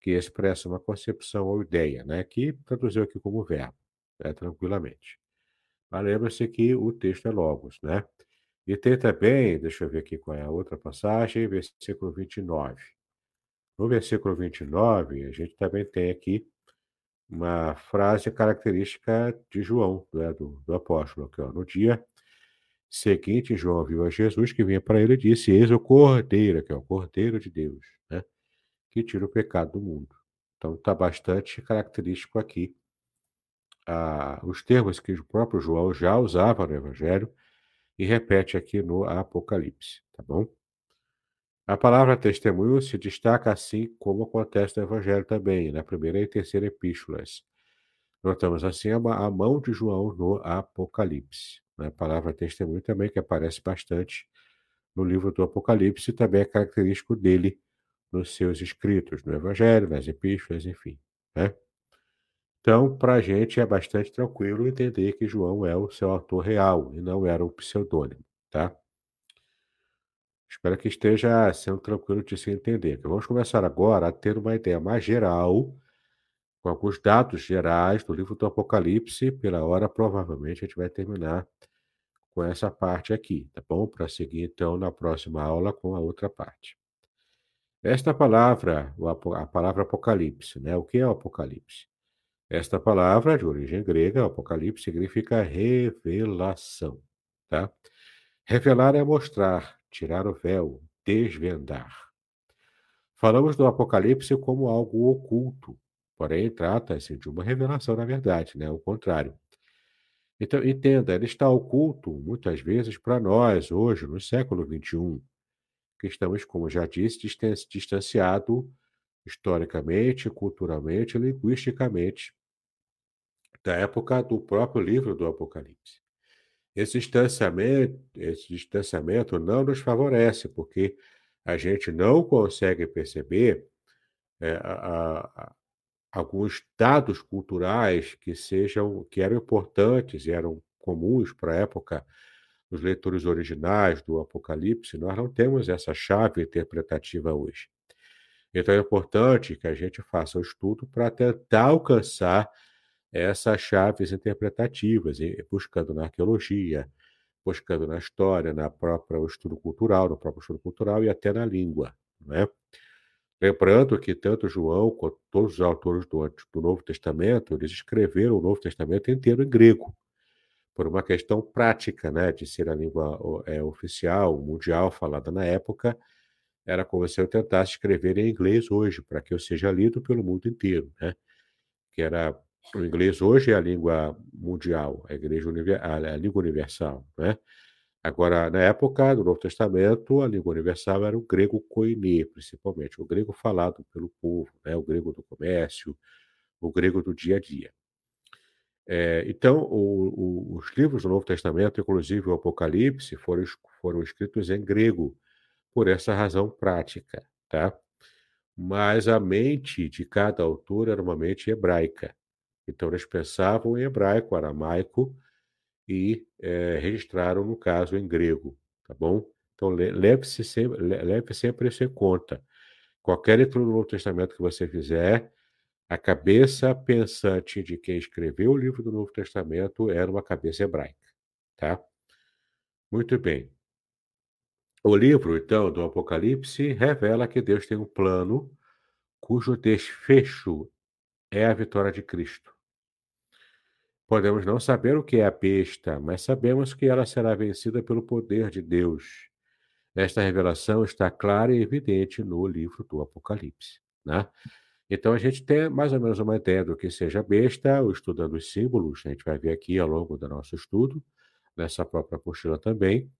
que expressa uma concepção ou ideia, né? que traduziu aqui como verbo, né? tranquilamente. Mas lembra-se que o texto é logos, né? E tem também, deixa eu ver aqui qual é a outra passagem, versículo 29. No versículo 29, a gente também tem aqui uma frase característica de João, né? do, do apóstolo, que ó, no dia seguinte, João viu a Jesus que vinha para ele e disse: Eis o Cordeiro, que é o Cordeiro de Deus, né? que tira o pecado do mundo. Então está bastante característico aqui os termos que o próprio João já usava no Evangelho e repete aqui no Apocalipse, tá bom? A palavra testemunho se destaca assim como acontece no Evangelho também, na primeira e terceira epístolas. Notamos assim a mão de João no Apocalipse. Né? A palavra testemunho também, que aparece bastante no livro do Apocalipse, também é característico dele nos seus escritos, no Evangelho, nas epístolas, enfim. Né? Então, para a gente é bastante tranquilo entender que João é o seu autor real e não era um pseudônimo, tá? Espero que esteja sendo tranquilo de se entender. Vamos começar agora a ter uma ideia mais geral com alguns dados gerais do livro do Apocalipse. Pela hora, provavelmente, a gente vai terminar com essa parte aqui, tá bom? Para seguir, então, na próxima aula com a outra parte. Esta palavra, a palavra Apocalipse, né? O que é o Apocalipse? Esta palavra, de origem grega, Apocalipse, significa revelação, tá? Revelar é mostrar, tirar o véu, desvendar. Falamos do Apocalipse como algo oculto, Porém, trata-se de uma revelação, na verdade, né? o contrário. Então, entenda, ele está oculto, muitas vezes, para nós, hoje, no século XXI, que estamos, como já disse, distanciado historicamente, culturalmente, linguisticamente da época do próprio livro do Apocalipse. Esse distanciamento, esse distanciamento não nos favorece, porque a gente não consegue perceber é, a, alguns dados culturais que sejam que eram importantes e eram comuns para a época dos leitores originais do Apocalipse, nós não temos essa chave interpretativa hoje. Então é importante que a gente faça o estudo para tentar alcançar essas chaves interpretativas, buscando na arqueologia, buscando na história, na própria estudo cultural, no próprio estudo cultural e até na língua, né? Lembrando que tanto João quanto todos os autores do, do Novo Testamento, eles escreveram o Novo Testamento inteiro em grego, por uma questão prática, né, de ser a língua é, oficial, mundial, falada na época, era como se eu tentasse escrever em inglês hoje, para que eu seja lido pelo mundo inteiro, né? Que era o inglês hoje é a língua mundial, a, igreja, a língua universal, né? Agora, na época do Novo Testamento, a língua universal era o grego koiné, principalmente, o grego falado pelo povo, né? o grego do comércio, o grego do dia a dia. É, então, o, o, os livros do Novo Testamento, inclusive o Apocalipse, foram, foram escritos em grego, por essa razão prática, tá? Mas a mente de cada autor era uma mente hebraica. Então, eles pensavam em hebraico, aramaico, e é, registraram, no caso, em grego, tá bom? Então, leve-se sempre, leve sempre isso em conta. Qualquer leitura do Novo Testamento que você fizer, a cabeça pensante de quem escreveu o livro do Novo Testamento era uma cabeça hebraica, tá? Muito bem. O livro, então, do Apocalipse revela que Deus tem um plano cujo desfecho é a vitória de Cristo. Podemos não saber o que é a besta, mas sabemos que ela será vencida pelo poder de Deus. Esta revelação está clara e evidente no livro do Apocalipse. Né? Então a gente tem mais ou menos uma ideia do que seja besta, estudando os símbolos, a gente vai ver aqui ao longo do nosso estudo, nessa própria apostila também.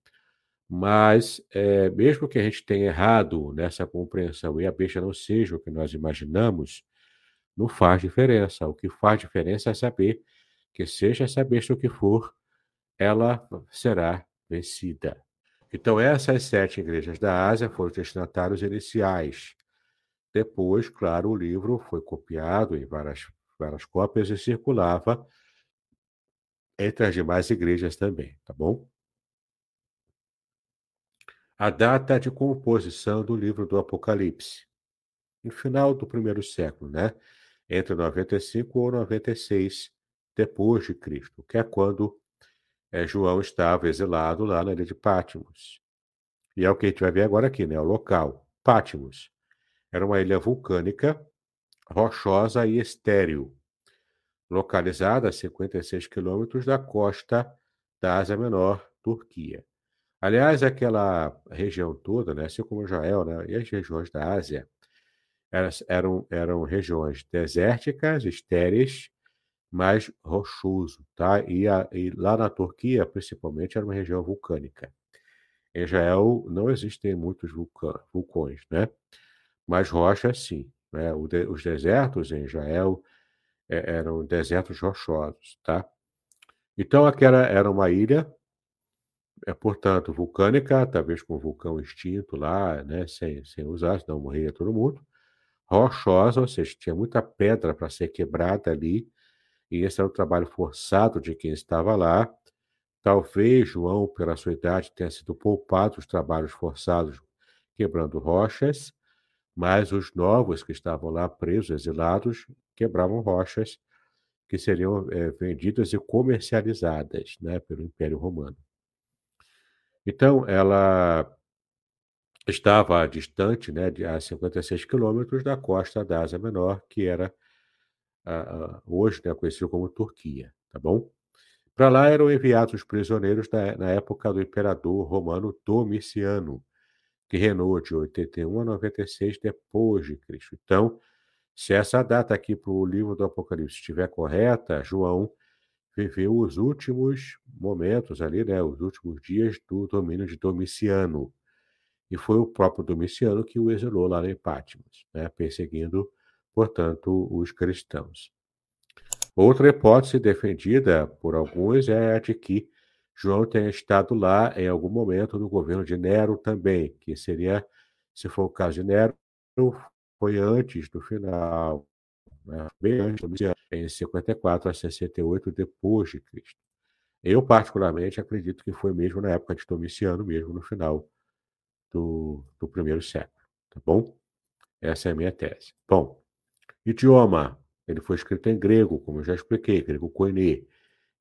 Mas, é, mesmo que a gente tenha errado nessa compreensão e a besta não seja o que nós imaginamos, não faz diferença. O que faz diferença é saber que seja essa besta o que for, ela será vencida. Então, essas sete igrejas da Ásia foram os destinatários iniciais. Depois, claro, o livro foi copiado em várias, várias cópias e circulava entre as demais igrejas também, tá bom? A data de composição do livro do Apocalipse. No final do primeiro século, né? Entre 95 ou 96 depois de Cristo, que é quando é, João estava exilado lá na ilha de Pátimos. E é o que a gente vai ver agora aqui, né? O local. Pátimos. Era uma ilha vulcânica, rochosa e estéril, localizada a 56 quilômetros da costa da Ásia Menor, Turquia. Aliás, aquela região toda, né, assim como Israel né, e as regiões da Ásia, eram, eram regiões desérticas, estéreis, mais rochoso, tá? E, a, e, lá na Turquia, principalmente, era uma região vulcânica. Em Israel não existem muitos vulcões, né? Mas rochas, sim. Né? De, os desertos em Israel é, eram desertos rochosos, tá? Então, aquela era uma ilha, é, portanto, vulcânica, talvez com um vulcão extinto lá, né? Sem, sem usar, senão morria todo mundo. Rochosa, ou seja, tinha muita pedra para ser quebrada ali, e esse era o trabalho forçado de quem estava lá. Talvez João, pela sua idade, tenha sido poupado dos trabalhos forçados quebrando rochas, mas os novos que estavam lá presos, exilados, quebravam rochas que seriam é, vendidas e comercializadas né, pelo Império Romano. Então, ela estava distante, né, a 56 quilômetros da costa da Ásia Menor, que era hoje né, conhecido como Turquia, tá bom? Para lá eram enviados os prisioneiros da, na época do imperador romano Domiciano, que reinou de 81 a 96 depois de Cristo. Então, se essa data aqui para o livro do Apocalipse estiver correta, João viveu os últimos momentos ali, né, os últimos dias do domínio de Domiciano. E foi o próprio Domiciano que o exilou lá em Patmos, né, perseguindo portanto, os cristãos. Outra hipótese defendida por alguns é a de que João tenha estado lá em algum momento do governo de Nero também, que seria, se for o caso de Nero, foi antes do final, né? bem antes de Domiciano, em 54 a 68 depois de Cristo. Eu, particularmente, acredito que foi mesmo na época de Domiciano, mesmo no final do, do primeiro século. Tá bom? Essa é a minha tese. Bom, idioma. Ele foi escrito em grego, como eu já expliquei, grego koiné.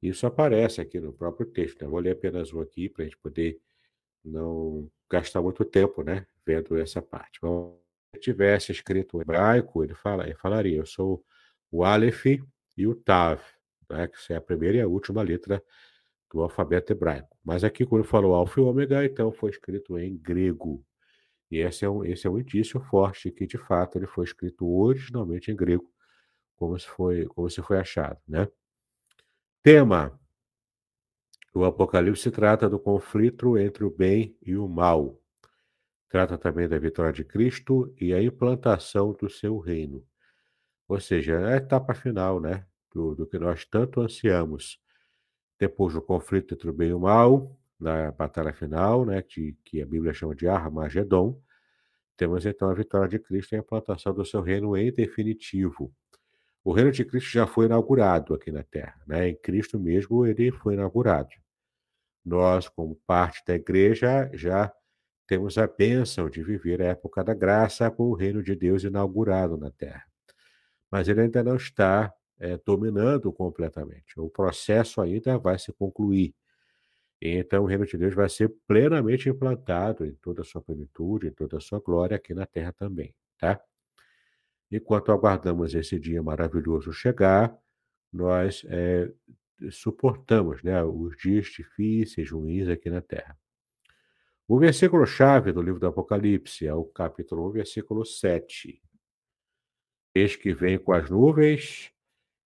Isso aparece aqui no próprio texto. Né? Vou ler apenas um aqui para a gente poder não gastar muito tempo né, vendo essa parte. Bom, se tivesse escrito em hebraico, ele, fala, ele falaria: Eu sou o Aleph e o Tav, né, que é a primeira e a última letra do alfabeto hebraico. Mas aqui, quando falou Alfa e Ômega, então foi escrito em grego. E esse é um, esse é um indício forte que, de fato, ele foi escrito originalmente em grego, como se foi, como se foi achado. Né? Tema: O Apocalipse trata do conflito entre o bem e o mal. Trata também da vitória de Cristo e a implantação do seu reino. Ou seja, é a etapa final né, do, do que nós tanto ansiamos depois do conflito entre o bem e o mal, na batalha final, né, que, que a Bíblia chama de Armagedon, temos então a vitória de Cristo e a implantação do seu reino em definitivo. O reino de Cristo já foi inaugurado aqui na Terra, né? Em Cristo mesmo ele foi inaugurado. Nós, como parte da igreja, já temos a bênção de viver a época da graça com o reino de Deus inaugurado na Terra. Mas ele ainda não está é, dominando completamente. O processo ainda vai se concluir. Então, o reino de Deus vai ser plenamente implantado em toda a sua plenitude, em toda a sua glória aqui na terra também, tá? Enquanto aguardamos esse dia maravilhoso chegar, nós é, suportamos né, os dias difíceis, ruins aqui na terra. O versículo-chave do livro do Apocalipse é o capítulo 1, versículo 7. Eis que vem com as nuvens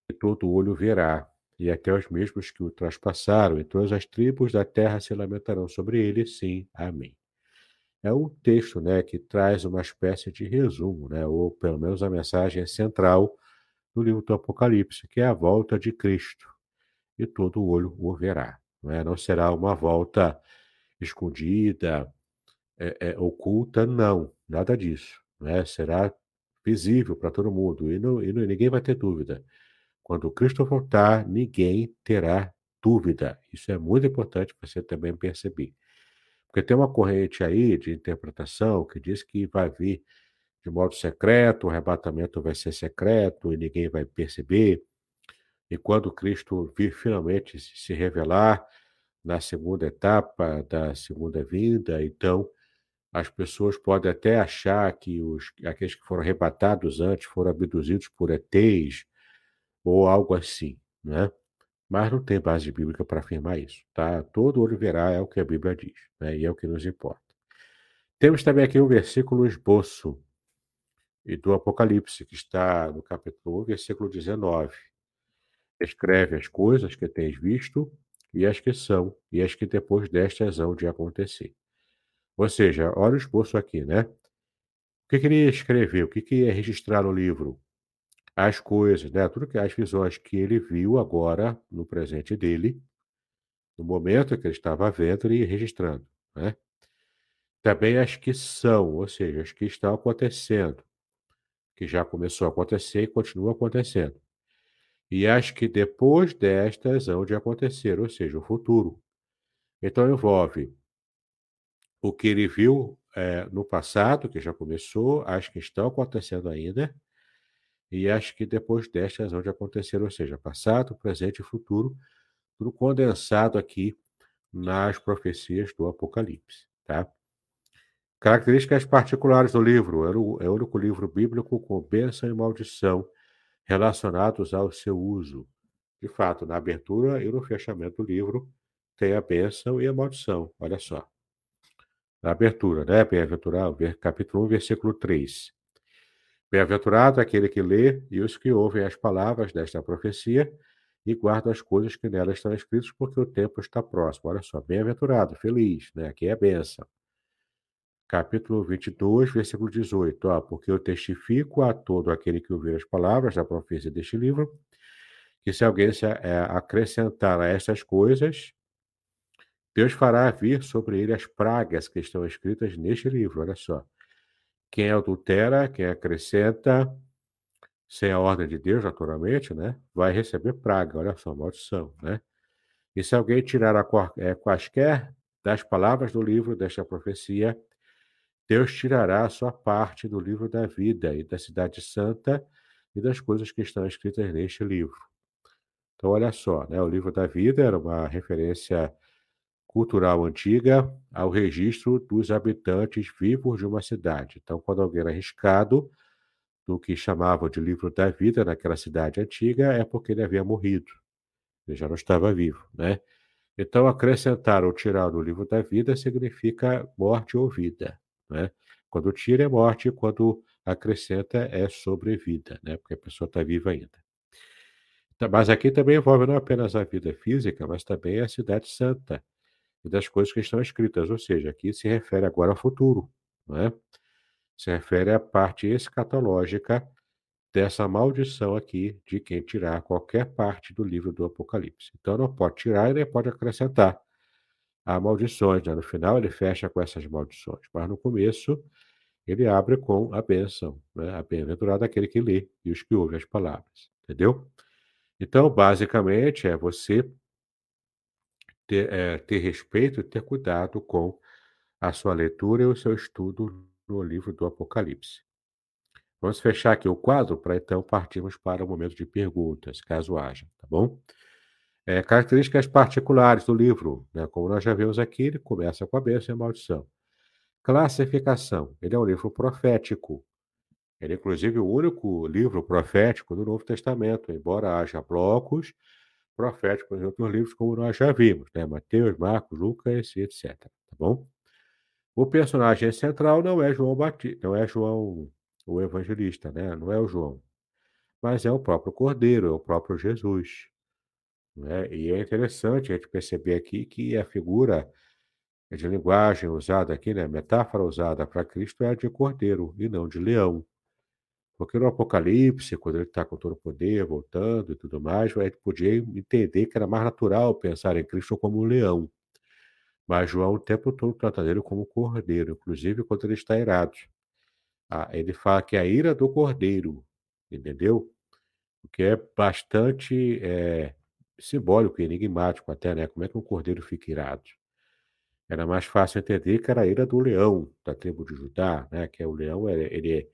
e todo olho verá, e até os mesmos que o traspassaram, e todas as tribos da terra se lamentarão sobre ele, sim, amém. É um texto né, que traz uma espécie de resumo, né, ou pelo menos a mensagem central do livro do Apocalipse, que é a volta de Cristo, e todo olho o verá. Não, é? não será uma volta escondida, é, é, oculta, não, nada disso. Né? Será visível para todo mundo, e, não, e não, ninguém vai ter dúvida. Quando Cristo voltar, ninguém terá dúvida. Isso é muito importante você também perceber. Porque tem uma corrente aí de interpretação que diz que vai vir de modo secreto, o arrebatamento vai ser secreto e ninguém vai perceber. E quando Cristo vir finalmente se revelar na segunda etapa da segunda vinda, então as pessoas podem até achar que os, aqueles que foram arrebatados antes foram abduzidos por ETs, ou algo assim, né? Mas não tem base bíblica para afirmar isso, tá? Todo olho verá é o que a Bíblia diz, né? E é o que nos importa. Temos também aqui um versículo esboço do Apocalipse, que está no capítulo 1, versículo 19. Escreve as coisas que tens visto e as que são, e as que depois destas hão de acontecer. Ou seja, olha o esboço aqui, né? O que, que ele escreveu? O que, que é registrar no livro? As coisas, né? Tudo que as visões que ele viu agora no presente dele, no momento que ele estava vendo e registrando, né? Também as que são, ou seja, as que estão acontecendo, que já começou a acontecer e continua acontecendo. E as que depois destas hão de acontecer, ou seja, o futuro. Então envolve o que ele viu é, no passado, que já começou, as que estão acontecendo ainda, e acho que depois destas onde acontecer, ou seja, passado, presente e futuro, tudo condensado aqui nas profecias do Apocalipse. Tá? Características particulares do livro: é o único livro bíblico com bênção e maldição relacionados ao seu uso. De fato, na abertura e no fechamento do livro tem a bênção e a maldição. Olha só. Na abertura, né? Bem-aventurado, capítulo 1, versículo 3. Bem-aventurado aquele que lê e os que ouvem as palavras desta profecia e guardam as coisas que nelas estão escritas, porque o tempo está próximo. Olha só, bem-aventurado, feliz, né? Aqui é a benção. Capítulo 22, versículo 18. Ó, porque eu testifico a todo aquele que ouvir as palavras da profecia deste livro, que se alguém se é, acrescentar a estas coisas, Deus fará vir sobre ele as pragas que estão escritas neste livro. Olha só. Quem adultera, quem acrescenta, sem a ordem de Deus, naturalmente, né, vai receber praga, olha só, maldição, né? E se alguém tirar a, é, quaisquer das palavras do livro desta profecia, Deus tirará a sua parte do livro da vida e da cidade santa e das coisas que estão escritas neste livro. Então, olha só, né, o livro da vida era uma referência cultural antiga ao registro dos habitantes vivos de uma cidade. Então, quando alguém era arriscado do que chamavam de livro da vida naquela cidade antiga, é porque ele havia morrido. Ele já não estava vivo, né? Então, acrescentar ou tirar do livro da vida significa morte ou vida, né? Quando tira é morte, quando acrescenta é sobrevida, né? Porque a pessoa está viva ainda. Mas aqui também envolve não apenas a vida física, mas também a cidade santa, e das coisas que estão escritas, ou seja, aqui se refere agora ao futuro, não é? Se refere à parte escatológica dessa maldição aqui de quem tirar qualquer parte do livro do Apocalipse. Então não pode tirar e nem pode acrescentar. Há maldições, né? no final ele fecha com essas maldições, mas no começo ele abre com a bênção, né? a bem-aventurado aquele que lê e os que ouvem as palavras, entendeu? Então, basicamente, é você ter, é, ter respeito e ter cuidado com a sua leitura e o seu estudo no livro do Apocalipse. Vamos fechar aqui o quadro para então partirmos para o momento de perguntas, caso haja, tá bom? É, características particulares do livro, né? como nós já vimos aqui, ele começa com a bênção e a maldição. Classificação, ele é um livro profético. Ele é, inclusive, o único livro profético do Novo Testamento, embora haja blocos proféticos em outros livros, como nós já vimos, né? Mateus, Marcos, Lucas etc. Tá bom? O personagem central não é João Batista, não é João o evangelista, né? Não é o João, mas é o próprio Cordeiro, é o próprio Jesus. Né? E é interessante a gente perceber aqui que a figura de linguagem usada aqui, né, a metáfora usada para Cristo é a de cordeiro e não de leão. Porque no Apocalipse, quando ele está com todo o poder, voltando e tudo mais, a gente podia entender que era mais natural pensar em Cristo como um leão. Mas João o tempo todo trata dele como cordeiro, inclusive quando ele está irado. Ah, ele fala que é a ira do cordeiro, entendeu? O que é bastante é, simbólico, enigmático até, né? Como é que um cordeiro fica irado? Era mais fácil entender que era a ira do leão da tribo de Judá, né? Que é o leão, ele, ele é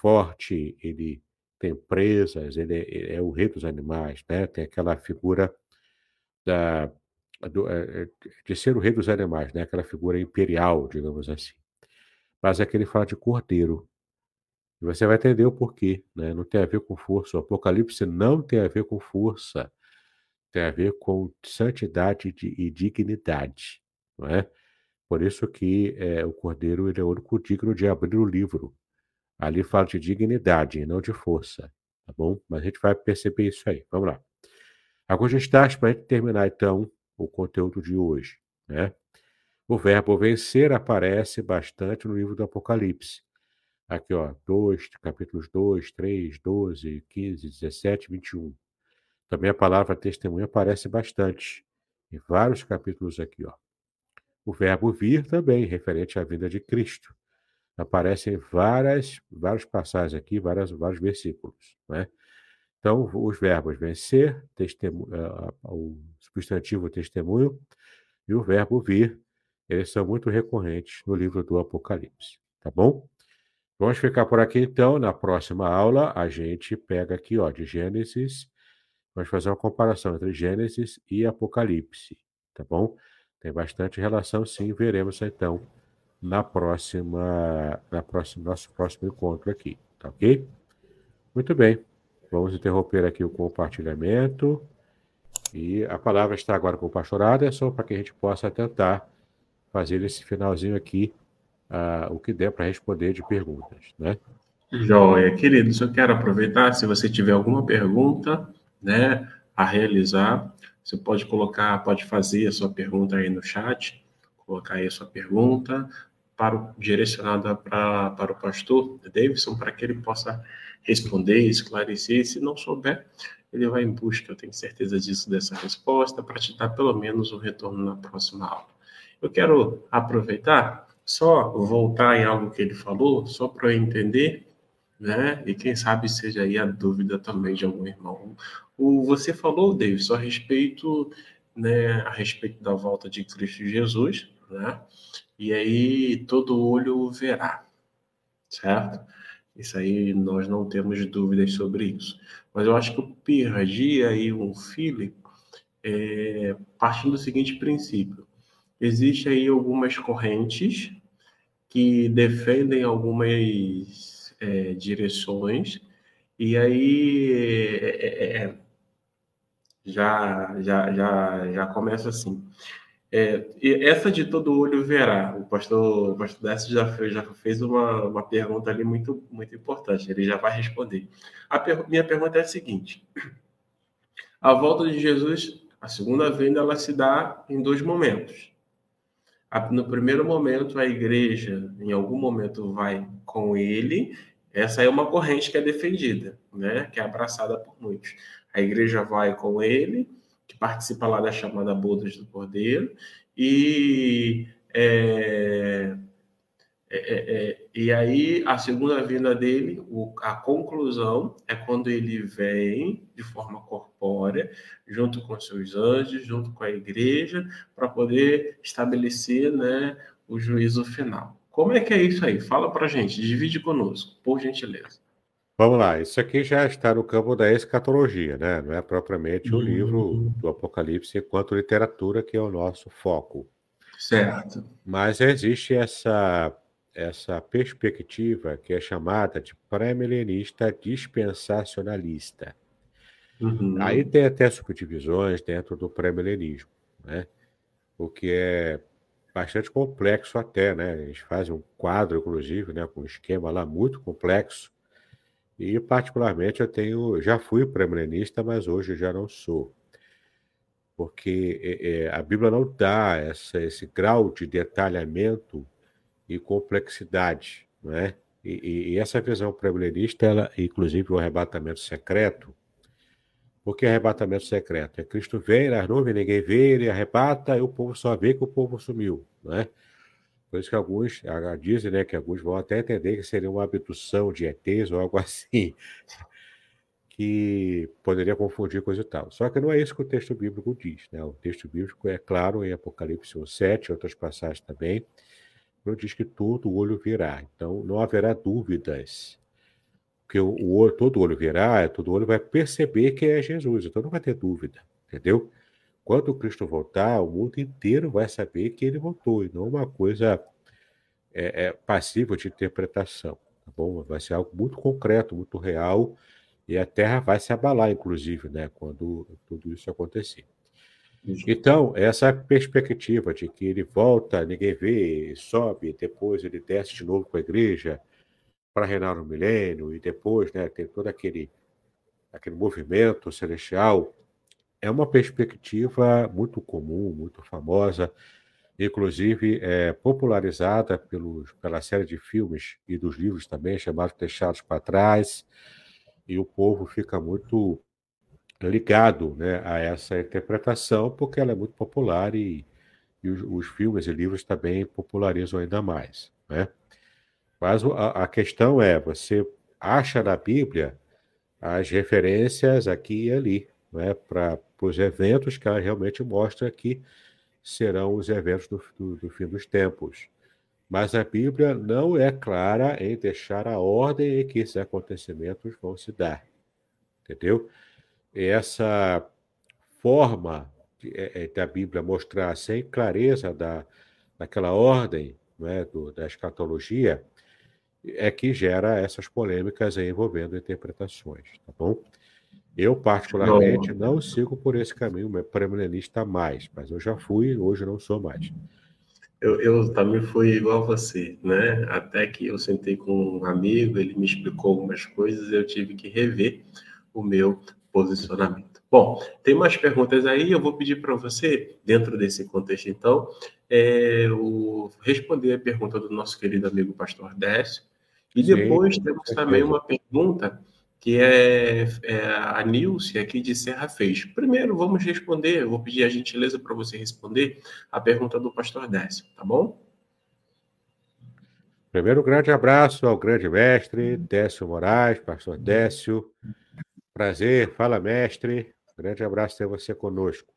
forte, ele tem presas, ele é, é, o rei dos animais, né? Tem aquela figura da, do, é, de ser o rei dos animais, né? Aquela figura imperial, digamos assim. Mas aqui ele fala de cordeiro. E você vai entender o porquê, né? Não tem a ver com força. O Apocalipse não tem a ver com força. Tem a ver com santidade e dignidade, não é? Por isso que é, o cordeiro ele é o único digno de abrir o livro. Ali fala de dignidade não de força, tá bom? Mas a gente vai perceber isso aí. Vamos lá. Alguns destaques para a gente terminar, então, o conteúdo de hoje, né? O verbo vencer aparece bastante no livro do Apocalipse. Aqui, ó, dois, capítulos 2, 3, 12, 15, 17, 21. Também a palavra testemunha aparece bastante em vários capítulos aqui, ó. O verbo vir também, referente à vinda de Cristo. Aparece em várias, várias passagens aqui, várias, vários versículos, né? Então, os verbos vencer, testemunho, uh, o substantivo testemunho, e o verbo vir, eles são muito recorrentes no livro do Apocalipse, tá bom? Vamos ficar por aqui então. Na próxima aula, a gente pega aqui, ó, de Gênesis. Vamos fazer uma comparação entre Gênesis e Apocalipse, tá bom? Tem bastante relação, sim. Veremos então na próxima, na próxima, nosso próximo encontro aqui, tá ok? Muito bem. Vamos interromper aqui o compartilhamento. E a palavra está agora com o pastor Aderson para que a gente possa tentar fazer esse finalzinho aqui, uh, o que der para responder de perguntas, né? Joia, queridos, eu quero aproveitar, se você tiver alguma pergunta, né, a realizar, você pode colocar, pode fazer a sua pergunta aí no chat, colocar aí a sua pergunta para direcionada para, para o pastor Davidson, para que ele possa responder, esclarecer, se não souber, ele vai em busca, eu tenho certeza disso, dessa resposta, para te dar pelo menos um retorno na próxima aula. Eu quero aproveitar, só voltar em algo que ele falou, só para eu entender, né? E quem sabe seja aí a dúvida também de algum irmão. O, você falou, David, a respeito, né, a respeito da volta de Cristo Jesus, né? E aí todo olho verá, certo? Isso aí nós não temos dúvidas sobre isso. Mas eu acho que eu perdi aí um feeling é, partindo do seguinte princípio. Existe aí algumas correntes que defendem algumas é, direções e aí é, é, é já, já, já, já começa assim. É, essa de todo olho verá. O pastor, o pastor Décio já fez, já fez uma, uma pergunta ali muito, muito importante. Ele já vai responder. A per, minha pergunta é a seguinte: a volta de Jesus, a segunda vinda, ela se dá em dois momentos. No primeiro momento, a igreja, em algum momento, vai com ele. Essa é uma corrente que é defendida, né? que é abraçada por muitos. A igreja vai com ele, participa lá da chamada Bodas do Cordeiro, e, é, é, é, é, e aí a segunda vinda dele, o, a conclusão é quando ele vem de forma corpórea, junto com seus anjos, junto com a igreja, para poder estabelecer né, o juízo final. Como é que é isso aí? Fala para gente, divide conosco, por gentileza. Vamos lá, isso aqui já está no campo da escatologia, né? Não é propriamente o livro uhum. do Apocalipse enquanto literatura que é o nosso foco. Certo. Mas existe essa essa perspectiva que é chamada de pré-milenista dispensacionalista. Uhum. Aí tem até subdivisões dentro do pré-milenismo, né? O que é bastante complexo até, né? A gente faz um quadro, inclusive, né, com um esquema lá muito complexo e, particularmente, eu tenho, já fui pré-milenista, mas hoje já não sou. Porque é, é, a Bíblia não dá essa, esse grau de detalhamento e complexidade. Né? E, e essa visão pré-milenista, ela, inclusive o arrebatamento secreto, por que arrebatamento secreto? É Cristo vem nas nuvens, ninguém vê, ele arrebata, e o povo só vê que o povo sumiu. Né? Por isso que alguns dizem né, que alguns vão até entender que seria uma abdução de ETs ou algo assim, que poderia confundir coisa e tal. Só que não é isso que o texto bíblico diz. Né? O texto bíblico é claro em Apocalipse 7, outras passagens também, não diz que todo olho virá. Então não haverá dúvidas. Porque o, o todo olho virá, todo olho vai perceber que é Jesus, então não vai ter dúvida, entendeu? Quando Cristo voltar, o mundo inteiro vai saber que ele voltou, e não uma coisa é, é, passível de interpretação. Tá bom? Vai ser algo muito concreto, muito real, e a Terra vai se abalar, inclusive, né, quando tudo isso acontecer. Então, essa perspectiva de que ele volta, ninguém vê, sobe, depois ele desce de novo com a igreja para reinar no milênio, e depois né, tem todo aquele, aquele movimento celestial é uma perspectiva muito comum, muito famosa, inclusive é, popularizada pelos, pela série de filmes e dos livros também, chamados Deixados para Trás, e o povo fica muito ligado né, a essa interpretação, porque ela é muito popular e, e os, os, filmes e livros também popularizam ainda mais. Né? Mas a, a questão é: você acha na Bíblia as referências aqui e ali né, para os eventos que ela realmente mostra que serão os eventos do, do, do, fim dos tempos. Mas a Bíblia não é clara em deixar a ordem em que esses acontecimentos vão se dar. Entendeu? Essa forma é, é, da Bíblia mostrar sem clareza da, daquela ordem né, do, da escatologia é que gera essas polêmicas envolvendo interpretações, tá bom? Eu, particularmente, não, não sigo por esse caminho pré-milenista mais, mas eu já fui, hoje não sou mais. Eu, eu, também fui igual a você, né? Até que eu sentei com um amigo, ele me explicou algumas coisas, eu tive que rever o meu posicionamento. Bom, tem mais perguntas aí, eu vou pedir para você, dentro desse contexto, então, é, o, responder a pergunta do nosso querido amigo pastor Décio, e depois Sim, temos também uma pergunta que é, é a Nilce aqui de Serra fez. Primeiro, vamos responder, vou pedir a gentileza para você responder a pergunta do pastor Décio, tá bom? Primeiro, um grande abraço ao grande mestre Décio Moraes, pastor Décio. Prazer, fala mestre. Grande abraço ter você conosco.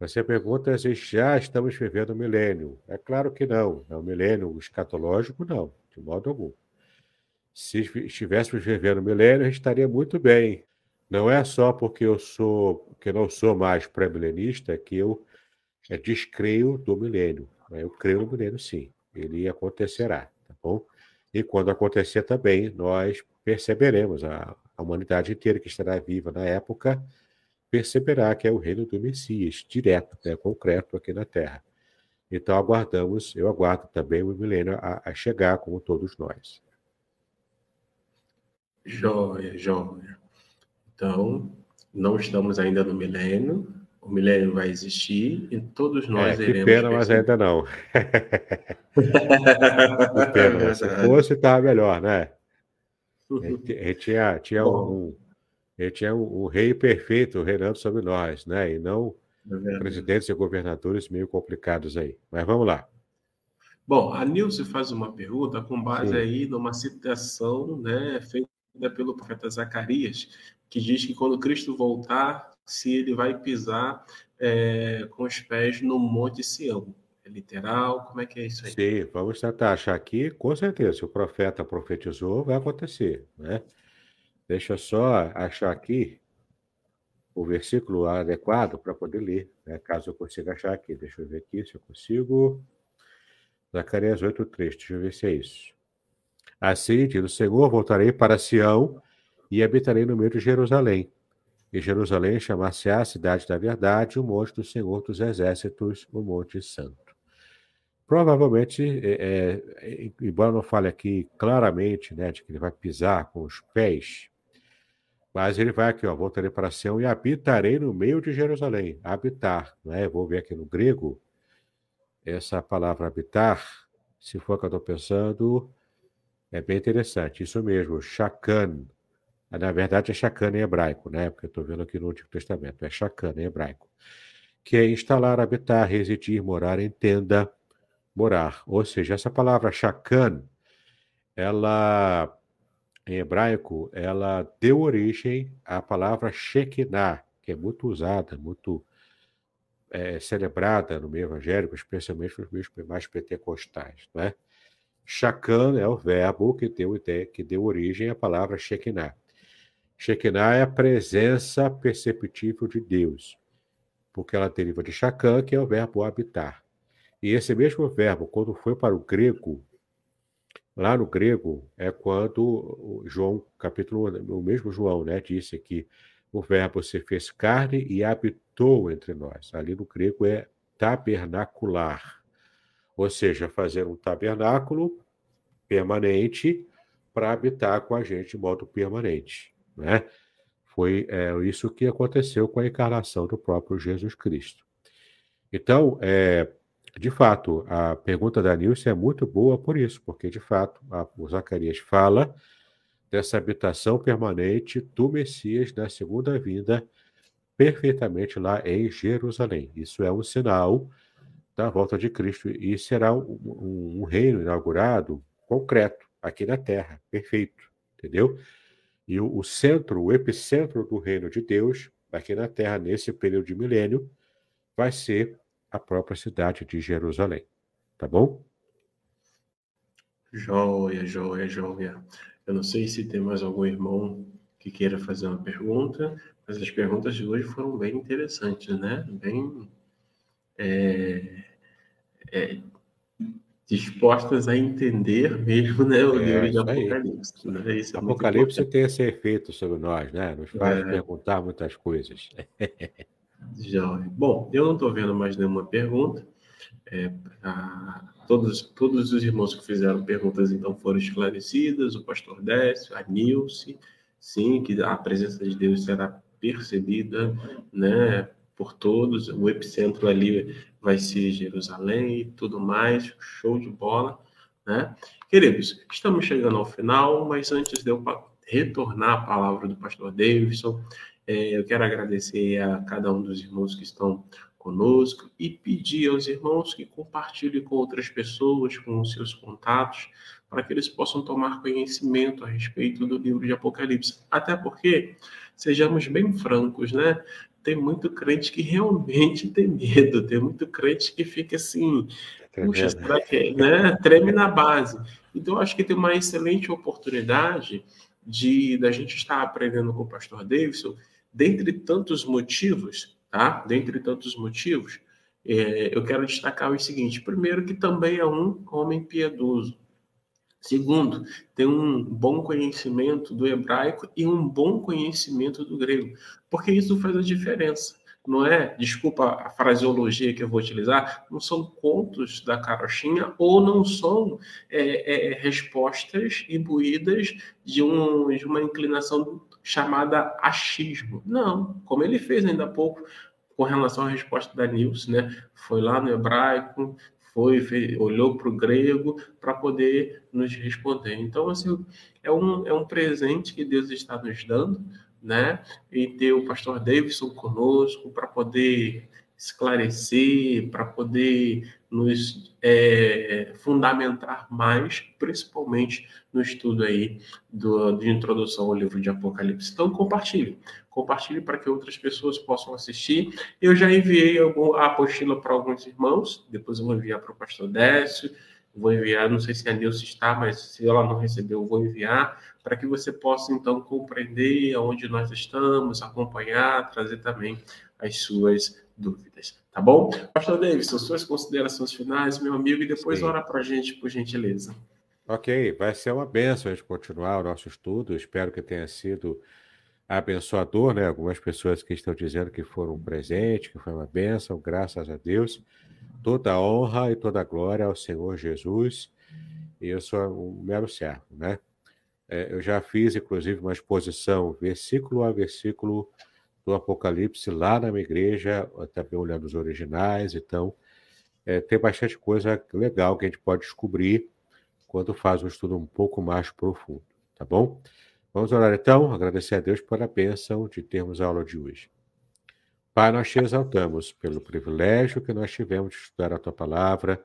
Você pergunta se já estamos vivendo o milênio. É claro que não. É o milênio escatológico, não, de modo algum. Se estivéssemos vivendo o milênio, a gente estaria muito bem. Não é só porque eu sou, que não sou mais pré-milenista que eu é, descreio do milênio. Eu creio no milênio, sim. Ele acontecerá, tá bom? E quando acontecer também, nós perceberemos, a, a humanidade inteira que estará viva na época perceberá que é o reino do Messias, direto, né, concreto aqui na Terra. Então aguardamos, eu aguardo também o milênio a, a chegar, como todos nós. Joia, joia. Então, não estamos ainda no milênio, o milênio vai existir e todos nós é, que pena, mas ainda não. que pena, se fosse, estava melhor, né? Ele tinha, tinha um, ele tinha um, um, rei perfeito reinando sobre nós, né? E não é presidentes e governadores meio complicados aí. Mas vamos lá. Bom, a Nilce faz uma pergunta com base Sim. aí numa citação né, feita pelo profeta Zacarias, que diz que quando Cristo voltar, se ele vai pisar é, com os pés no Monte Sião. É literal? Como é que é isso aí? Sim, vamos tentar achar aqui, com certeza. Se o profeta profetizou, vai acontecer, né? Deixa eu só achar aqui o versículo adequado para poder ler, né? caso eu consiga achar aqui. Deixa eu ver aqui se eu consigo. Zacarias 8,3, deixa eu ver se é isso. Assim, diz o Senhor, voltarei para Sião e habitarei no meio de Jerusalém. E Jerusalém chamar-se-á a cidade da verdade, o monte do Senhor dos exércitos, o monte santo. Provavelmente, é, é, embora não fale aqui claramente né, de que ele vai pisar com os pés, mas ele vai aqui, ó, voltarei para Sião e habitarei no meio de Jerusalém. Habitar, né? Vou ver aqui no grego, essa palavra habitar, se for o que eu estou pensando, é bem interessante. Isso mesmo, shakan. Na verdade, é shakan em hebraico, né? Porque eu estou vendo aqui no Antigo Testamento. É shakan em hebraico. Que é instalar, habitar, residir, morar em tenda, morar. Ou seja, essa palavra shakan, ela, em hebraico, ela deu origem à palavra Shekinah, que é muito usada, muito é, celebrada no meio evangélico, especialmente nos meios mais pentecostais. Né? Shakan é o verbo que deu, que deu origem à palavra Shekinah. Shekinah é a presença perceptível de Deus, porque ela deriva de Shakan, que é o verbo habitar. E esse mesmo verbo, quando foi para o grego, lá no grego, é quando João, capítulo, o mesmo João, né, disse que o verbo se fez carne e habitou entre nós. Ali no grego é tabernacular, ou seja, fazer um tabernáculo permanente para habitar com a gente de modo permanente, né? Foi é, isso que aconteceu com a encarnação do próprio Jesus Cristo. Então, é, de fato, a pergunta da Nilce é muito boa por isso, porque, de fato, a, o Zacarias fala dessa habitação permanente do Messias na segunda vinda, perfeitamente lá em Jerusalém. Isso é um sinal da volta de Cristo e será um, um, um reino inaugurado concreto aqui na Terra, perfeito, entendeu? E o, o centro, o epicentro do reino de Deus, aqui na Terra, nesse período de milênio, vai ser a própria cidade de Jerusalém. Tá bom? Joia, joia, joia. Eu não sei se tem mais algum irmão que queira fazer uma pergunta, mas as perguntas de hoje foram bem interessantes, né? Bem é, é, dispostas a entender mesmo né, o é, livro de Apocalipse. Né? Isso é Apocalipse tem esse efeito sobre nós, né? Nos faz é. perguntar muitas coisas. Joia. Bom, eu não estou vendo mais nenhuma pergunta. É, a, todos, todos os irmãos que fizeram perguntas então foram esclarecidas. O pastor Décio, a Nilce, sim, que a presença de Deus será percebida, né, por todos. O epicentro ali vai ser Jerusalém e tudo mais. Show de bola, né? Queridos, estamos chegando ao final, mas antes de eu retornar a palavra do pastor Davidson, é, eu quero agradecer a cada um dos irmãos que estão conosco e pedir aos irmãos que compartilhem com outras pessoas, com os seus contatos, para que eles possam tomar conhecimento a respeito do livro de Apocalipse. Até porque, sejamos bem francos, né? Tem muito crente que realmente tem medo, tem muito crente que fica assim, puxa, será que, né? Treme na base. Então, acho que tem uma excelente oportunidade de da gente estar aprendendo com o pastor Davidson, dentre tantos motivos, tá? Dentre tantos motivos, é, eu quero destacar o seguinte: primeiro, que também é um homem piedoso. Segundo, tem um bom conhecimento do hebraico e um bom conhecimento do grego, porque isso faz a diferença. Não é, desculpa a fraseologia que eu vou utilizar, não são contos da carochinha ou não são é, é, respostas imbuídas de, um, de uma inclinação chamada achismo. Não, como ele fez ainda há pouco com relação à resposta da Nilce, né? Foi lá no hebraico, foi, fez, olhou para o grego para poder nos responder. Então, assim, é um, é um presente que Deus está nos dando, né? E ter o pastor Davidson conosco para poder esclarecer, para poder nos é, fundamentar mais, principalmente no estudo aí do, de introdução ao livro de Apocalipse. Então, compartilhe. Compartilhe para que outras pessoas possam assistir. Eu já enviei a apostila para alguns irmãos, depois eu vou enviar para o pastor Décio, vou enviar, não sei se a Nilce está, mas se ela não recebeu, eu vou enviar, para que você possa, então, compreender aonde nós estamos, acompanhar, trazer também as suas dúvidas, tá bom? Pastor Davidson, suas considerações finais, meu amigo, e depois Sim. ora para a gente, por gentileza. Ok, vai ser uma benção a gente continuar o nosso estudo. Espero que tenha sido abençoador, né? Algumas pessoas que estão dizendo que foram um presente, que foi uma bênção, graças a Deus. Toda honra e toda glória ao Senhor Jesus. E eu sou um mero servo, né? É, eu já fiz, inclusive, uma exposição, versículo a versículo, do Apocalipse lá na minha igreja, também olhando os originais. Então, é, tem bastante coisa legal que a gente pode descobrir quando faz um estudo um pouco mais profundo, tá bom? Vamos orar então, agradecer a Deus pela bênção de termos a aula de hoje. Pai, nós te exaltamos pelo privilégio que nós tivemos de estudar a tua palavra,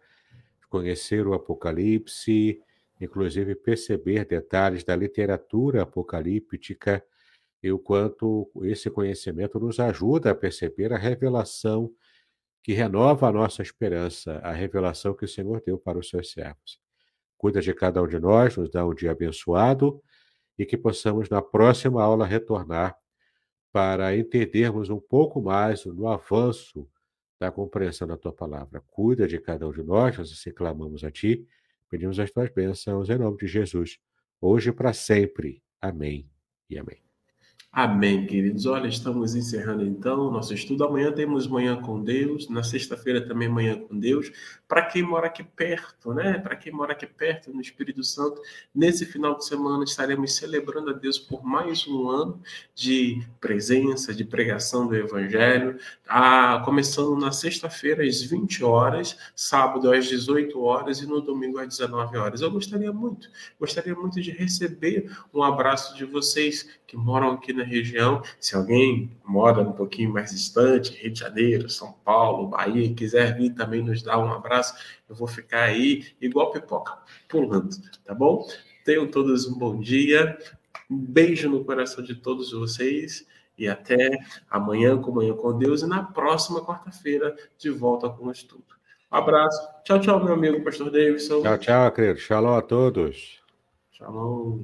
conhecer o Apocalipse, inclusive perceber detalhes da literatura apocalíptica e o quanto esse conhecimento nos ajuda a perceber a revelação que renova a nossa esperança, a revelação que o Senhor deu para os seus servos. Cuida de cada um de nós, nos dá um dia abençoado e que possamos, na próxima aula, retornar para entendermos um pouco mais no avanço da compreensão da tua palavra. Cuida de cada um de nós, nós assim clamamos a ti, pedimos as tuas bênçãos em nome de Jesus, hoje e para sempre. Amém e amém. Amém, queridos. Olha, estamos encerrando então o nosso estudo. Amanhã temos Manhã com Deus, na sexta-feira também Manhã com Deus. Para quem mora aqui perto, né? Para quem mora aqui perto no Espírito Santo, nesse final de semana estaremos celebrando a Deus por mais um ano de presença, de pregação do Evangelho. Ah, começando na sexta-feira às 20 horas, sábado às 18 horas e no domingo às 19 horas. Eu gostaria muito, gostaria muito de receber um abraço de vocês que moram aqui na região. Se alguém mora um pouquinho mais distante, Rio de Janeiro, São Paulo, Bahia, quiser vir também nos dar um abraço, eu vou ficar aí igual pipoca, pulando, tá bom? Tenham todos um bom dia, um beijo no coração de todos vocês e até amanhã com Manhã com Deus e na próxima quarta-feira de volta com o estudo. Um abraço. Tchau, tchau, meu amigo Pastor Davidson. Tchau, tchau, querido. Shalom a todos. Shalom.